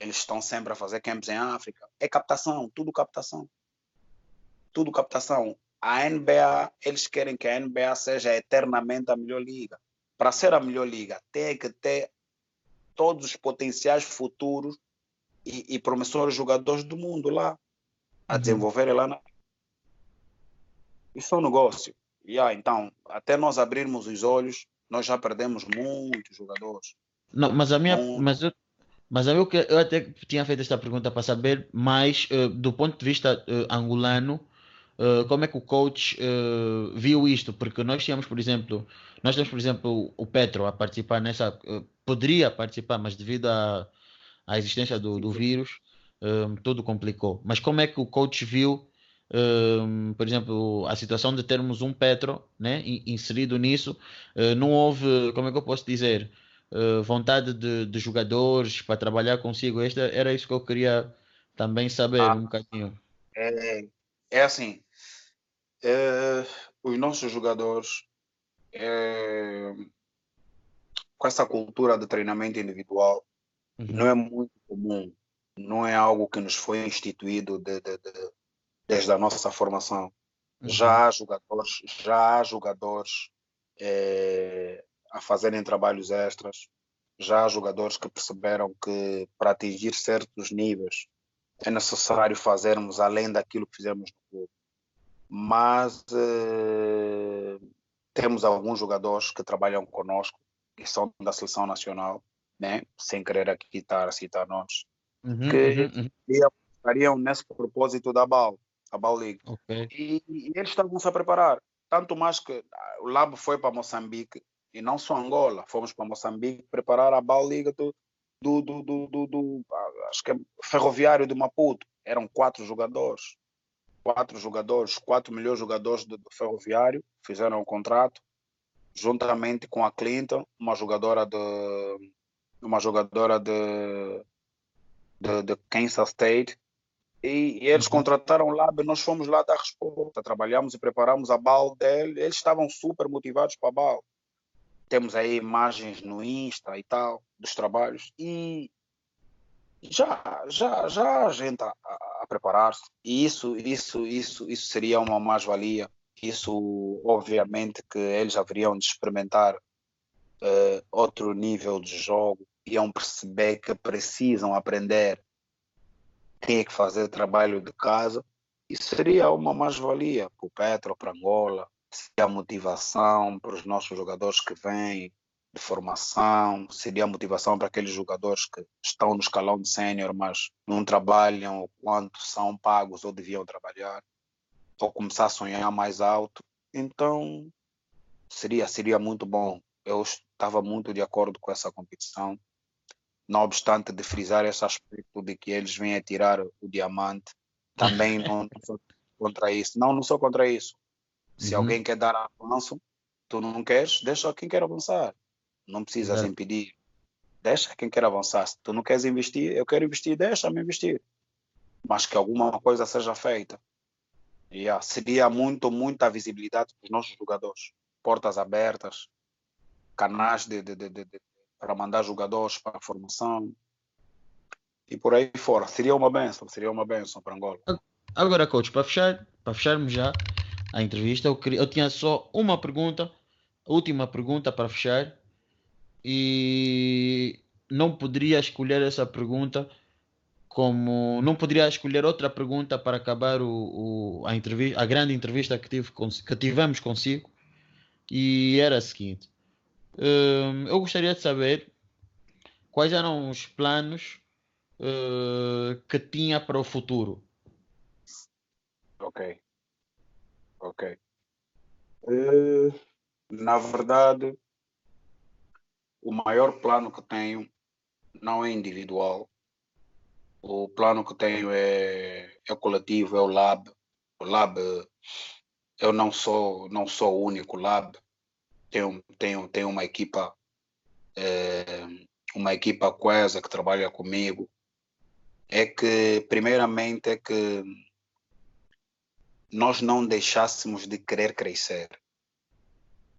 C: eles estão sempre a fazer campos em África. É captação, tudo captação. Tudo captação. A NBA, eles querem que a NBA seja eternamente a melhor liga. Para ser a melhor liga, tem que ter todos os potenciais futuros e, e promissores jogadores do mundo lá, a
B: Uhum.
C: desenvolverem lá. Na... Isso é um negócio. Yeah, então, até nós abrirmos os olhos, nós já perdemos muitos jogadores.
B: Não, mas a minha,
C: Então-
B: mas eu, mas eu, que- eu até tinha feito esta pergunta para saber mais eh, do ponto de vista eh, angolano, eh, como é que o coach viu isto? Porque nós tínhamos, por exemplo, nós temos, por exemplo, o Petro a participar nessa, poderia participar, mas devido à, à existência do, do vírus, eh, tudo complicou. Mas como é que o coach viu, eh, por exemplo, a situação de termos um Petro, né, in- inserido nisso? Eh, não houve, como é que eu posso dizer? eh, vontade de, de jogadores para trabalhar consigo. Esta, era isso que eu queria também saber
C: Ah.
B: um bocadinho.
C: É, é assim, é, os nossos jogadores, é, com essa cultura de treinamento individual,
B: Uhum.
C: não é muito comum, não é algo que nos foi instituído de- de- de- desde a nossa formação.
B: Uhum.
C: Já há jogadores, já há jogadores eh, a fazerem trabalhos extras, já há jogadores que perceberam que para atingir certos níveis é necessário fazermos além daquilo que fizemos no clube. Mas eh, temos alguns jogadores que trabalham conosco, que são da seleção nacional, né? sem querer aqui estar a citar nomes,
B: Uhum,
C: que-
B: uhum, uhum.
C: estariam nesse propósito da BAL, a BAL League.
B: Ok.
C: E, e eles estavam se a preparar. Tanto mais que ah, o Labo foi para Moçambique e não só Angola. Fomos para Moçambique preparar a BAL Liga do, do, do, do, do- do- ah, acho que é Ferroviário de Maputo. Eram quatro jogadores. Quatro jogadores, quatro melhores jogadores do, do Ferroviário fizeram o contrato, juntamente com a Clinton, uma jogadora de uma jogadora de, de, de Kansas State, e, e eles
B: Uhum.
C: contrataram o Lab, nós fomos lá dar resposta, trabalhamos e preparamos a BAL dele, eles estavam super motivados para a BAL. Temos aí imagens no Insta e tal, dos trabalhos, e já, já, já a gente a, a- preparar-se, e isso, isso, isso, isso seria uma mais-valia, isso obviamente que eles haveriam de experimentar eh, outro nível de jogo, iam perceber que precisam aprender tinha que fazer trabalho de casa. E seria uma mais-valia para o Petro, para Angola, seria motivação para os nossos jogadores que vêm de formação, seria motivação para aqueles jogadores que estão no escalão de sénior, mas não trabalham o quanto são pagos ou deviam trabalhar, ou começar a sonhar mais alto. Então, seria, seria muito bom. Eu estava muito de acordo com essa competição, não obstante de frisar esse aspecto de que eles vêm a tirar o diamante, também não, não sou contra isso. Não, não sou contra isso. Se uhum. alguém quer dar avanço, tu não queres, deixa quem quer avançar. Não precisas é. impedir. Deixa quem quer avançar. Se tu não queres investir, eu quero investir, deixa-me investir. Mas que alguma coisa seja feita. Yeah. Seria muito, muita visibilidade para os nossos jogadores. Portas abertas, canais de, de, de, de para mandar jogadores para a formação e por aí fora. Seria uma benção, seria uma benção para Angola.
B: Agora, coach, para fechar, para fecharmos já a entrevista, eu, queria, eu tinha só uma pergunta, última pergunta para fechar, e não poderia escolher essa pergunta como não poderia escolher outra pergunta para acabar o, o, a, entrevista, a grande entrevista que, tive, que tivemos consigo e era a seguinte hum, eu gostaria de saber quais eram os planos uh, que tinha para o futuro
C: ok ok uh, na verdade o maior plano que tenho não é individual. O plano que tenho é, é coletivo, é o lab. O lab, eu não sou não sou o único lab. Tenho tenho tenho uma equipa é, uma equipa coesa que trabalha comigo. É que primeiramente é que nós não deixássemos de querer crescer.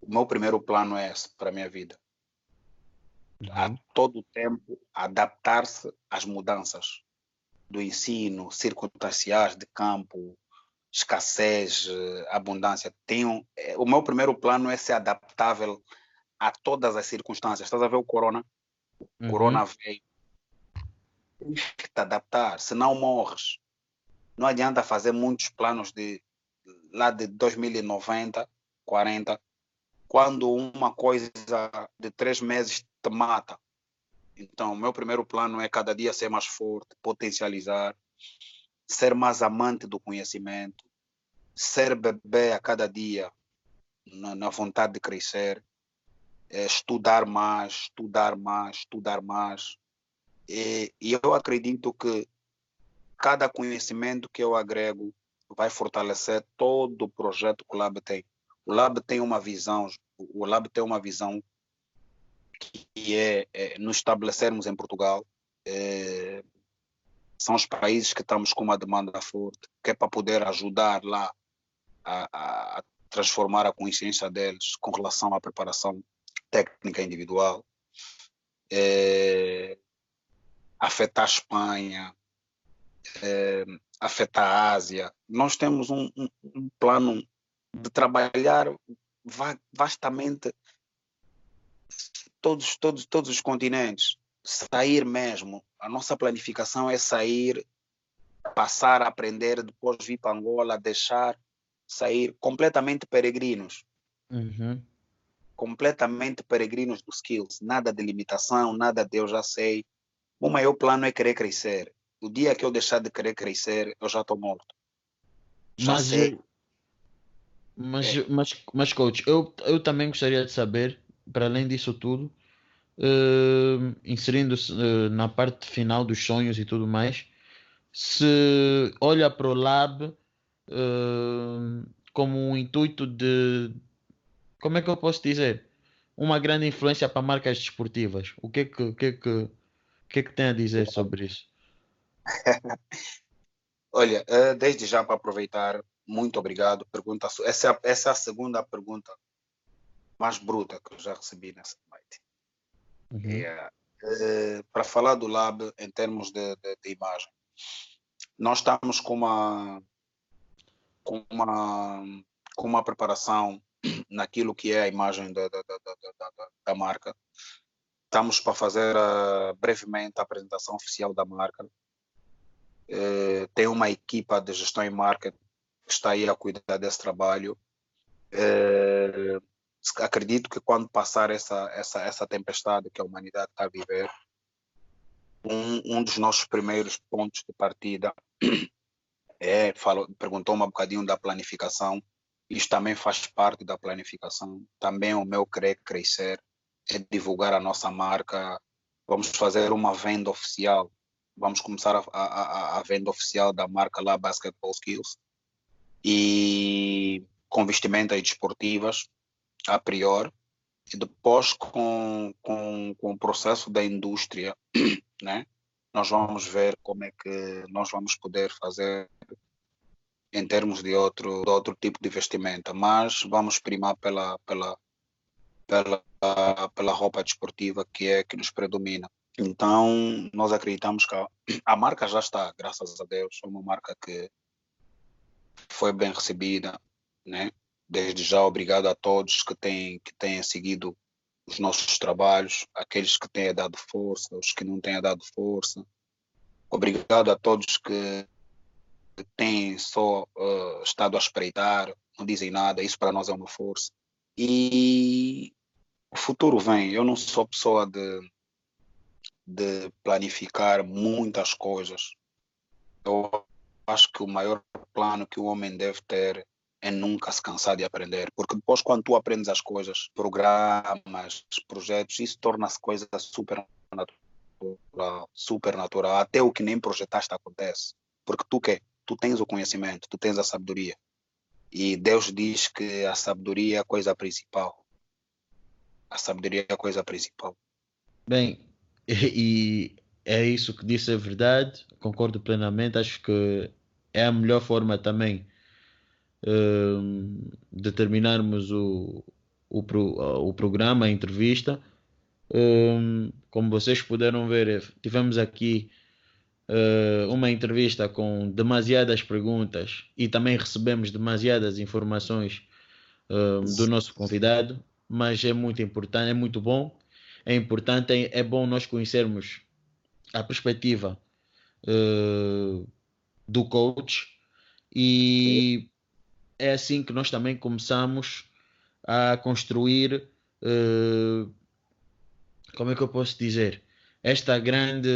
C: O meu primeiro plano é esse para a minha vida a uhum. todo tempo adaptar-se às mudanças do ensino, circunstanciais de campo, escassez, eh, abundância. Tenho, eh, o meu primeiro plano é ser adaptável a todas as circunstâncias. Estás a ver o corona? O uhum. corona veio. Tens que te adaptar, senão morres. Não adianta fazer muitos planos de lá de 2090, 40, quando uma coisa de três meses te mata. Então, meu primeiro plano é cada dia ser mais forte, potencializar, ser mais amante do conhecimento, ser bebê a cada dia na, na vontade de crescer, é, estudar mais, estudar mais, estudar mais. E, e eu acredito que cada conhecimento que eu agrego vai fortalecer todo o projeto que o Lab tem. O Lab tem uma visão, o Lab tem uma visão que é, é nos estabelecermos em Portugal. É, são os países que estamos com uma demanda forte, que é para poder ajudar lá a, a transformar a consciência deles com relação à preparação técnica individual. É, afetar a Espanha, é, afetar a Ásia. Nós temos um, um, um plano de trabalhar vastamente todos, todos, todos os continentes. Sair mesmo. A nossa planificação é sair, passar a aprender, depois vir para Angola, deixar, sair completamente peregrinos.
B: Uhum.
C: Completamente peregrinos dos skills. Nada de limitação, nada de eu já sei. O maior plano é querer crescer. O dia que eu deixar de querer crescer, eu já estou morto.
B: Já mas, sei. Mas, é. mas, mas, coach, eu, eu também gostaria de saber para além disso tudo, uh, inserindo-se uh, na parte final dos sonhos e tudo mais, se olha para o Lab uh, como um intuito de. Como é que eu posso dizer? Uma grande influência para marcas desportivas. O que é que, o que, é que, o que, é que tem a dizer sobre isso?
C: Olha, desde já para aproveitar, muito obrigado. Pergunta, essa, é essa é a segunda pergunta mais bruta que eu já recebi nessa noite. Uhum. É, é, para falar do Lab em termos de, de, de, imagem, nós estamos com uma, com uma, com uma preparação naquilo que é a imagem da, da, da, da marca. Estamos para fazer uh, brevemente a apresentação oficial da marca. Uh, tem uma equipa de gestão e marketing que está aí a cuidar desse trabalho. Uh, acredito que quando passar essa, essa, essa tempestade que a humanidade está a viver, um, um dos nossos primeiros pontos de partida é, falou, perguntou um bocadinho da planificação. Isto também faz parte da planificação. Também o meu querer crescer é divulgar a nossa marca. Vamos fazer uma venda oficial. Vamos começar a, a, a venda oficial da marca lá Basketball Skills. E com vestimentas desportivas, a priori. E depois, com, com, com o processo da indústria, né? nós vamos ver como é que nós vamos poder fazer em termos de outro, de outro tipo de vestimenta, mas vamos primar pela, pela, pela, pela roupa desportiva que é que nos predomina. Então, nós acreditamos que a, a marca já está, graças a Deus, é uma marca que foi bem recebida, né? Desde já, obrigado a todos que têm, que têm seguido os nossos trabalhos, aqueles que têm dado força, os que não têm dado força. Obrigado a todos que têm só uh, estado a espreitar, não dizem nada, isso para nós é uma força. E o futuro vem. Eu não sou pessoa de, de planificar muitas coisas. Eu acho que o maior plano que o homem deve ter é nunca se cansar de aprender, porque depois quando tu aprendes as coisas, programas, projetos, isso torna-se coisa super natural, super natural, até o que nem projetaste acontece, porque tu quer, tu tens o conhecimento, tu tens a sabedoria, e Deus diz que a sabedoria é a coisa principal, a sabedoria é a coisa principal.
B: Bem, e é isso que disse a verdade, concordo plenamente, acho que é a melhor forma também uh, determinarmos o, o, pro, o programa, a entrevista. Uh, como vocês puderam ver, tivemos aqui uh, uma entrevista com demasiadas perguntas e também recebemos demasiadas informações do nosso convidado, mas é muito importante, é muito bom, é importante, é, é bom nós conhecermos a perspectiva do coach e é assim que nós também começamos a construir, uh, como é que eu posso dizer, esta grande,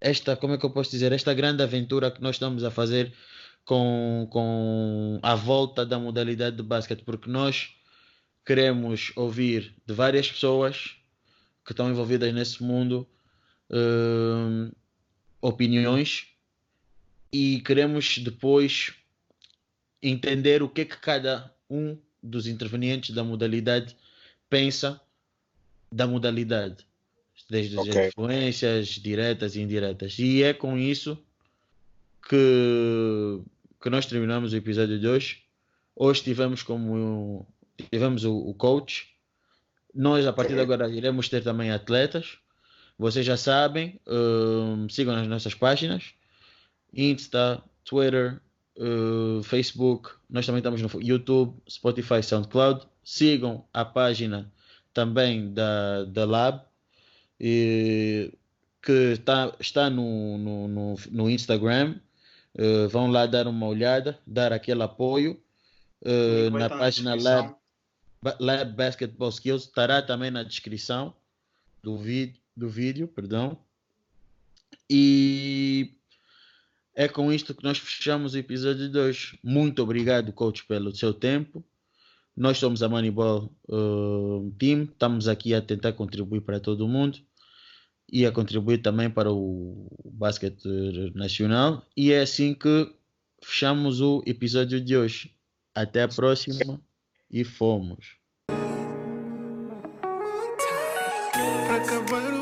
B: esta, como é que eu posso dizer, esta grande aventura que nós estamos a fazer com, com a volta da modalidade de basquete, porque nós queremos ouvir de várias pessoas que estão envolvidas nesse mundo uh, opiniões e queremos depois entender o que é que cada um dos intervenientes da modalidade pensa da modalidade, desde okay. as influências diretas e indiretas. E é com isso que, que nós terminamos o episódio de hoje. Hoje tivemos como tivemos o, o coach. Nós a partir de agora iremos ter também atletas. Vocês já sabem, um, sigam nas nossas páginas, Insta, Twitter, uh, Facebook, nós também estamos no YouTube, Spotify, SoundCloud. Sigam a página também da, da Lab, e, que tá, está no, no, no, no Instagram. Uh, vão lá dar uma olhada, dar aquele apoio. Uh, na página na Lab, Lab Basketball Skills estará também na descrição do vídeo, do vídeo, perdão. E é com isto que nós fechamos o episódio 2. Muito obrigado, coach, pelo seu tempo. Nós somos a Moneyball uh, Team. Estamos aqui a tentar contribuir para todo mundo e a contribuir também para o basquete nacional. E é assim que fechamos o episódio de hoje. Até a próxima e fomos. acabar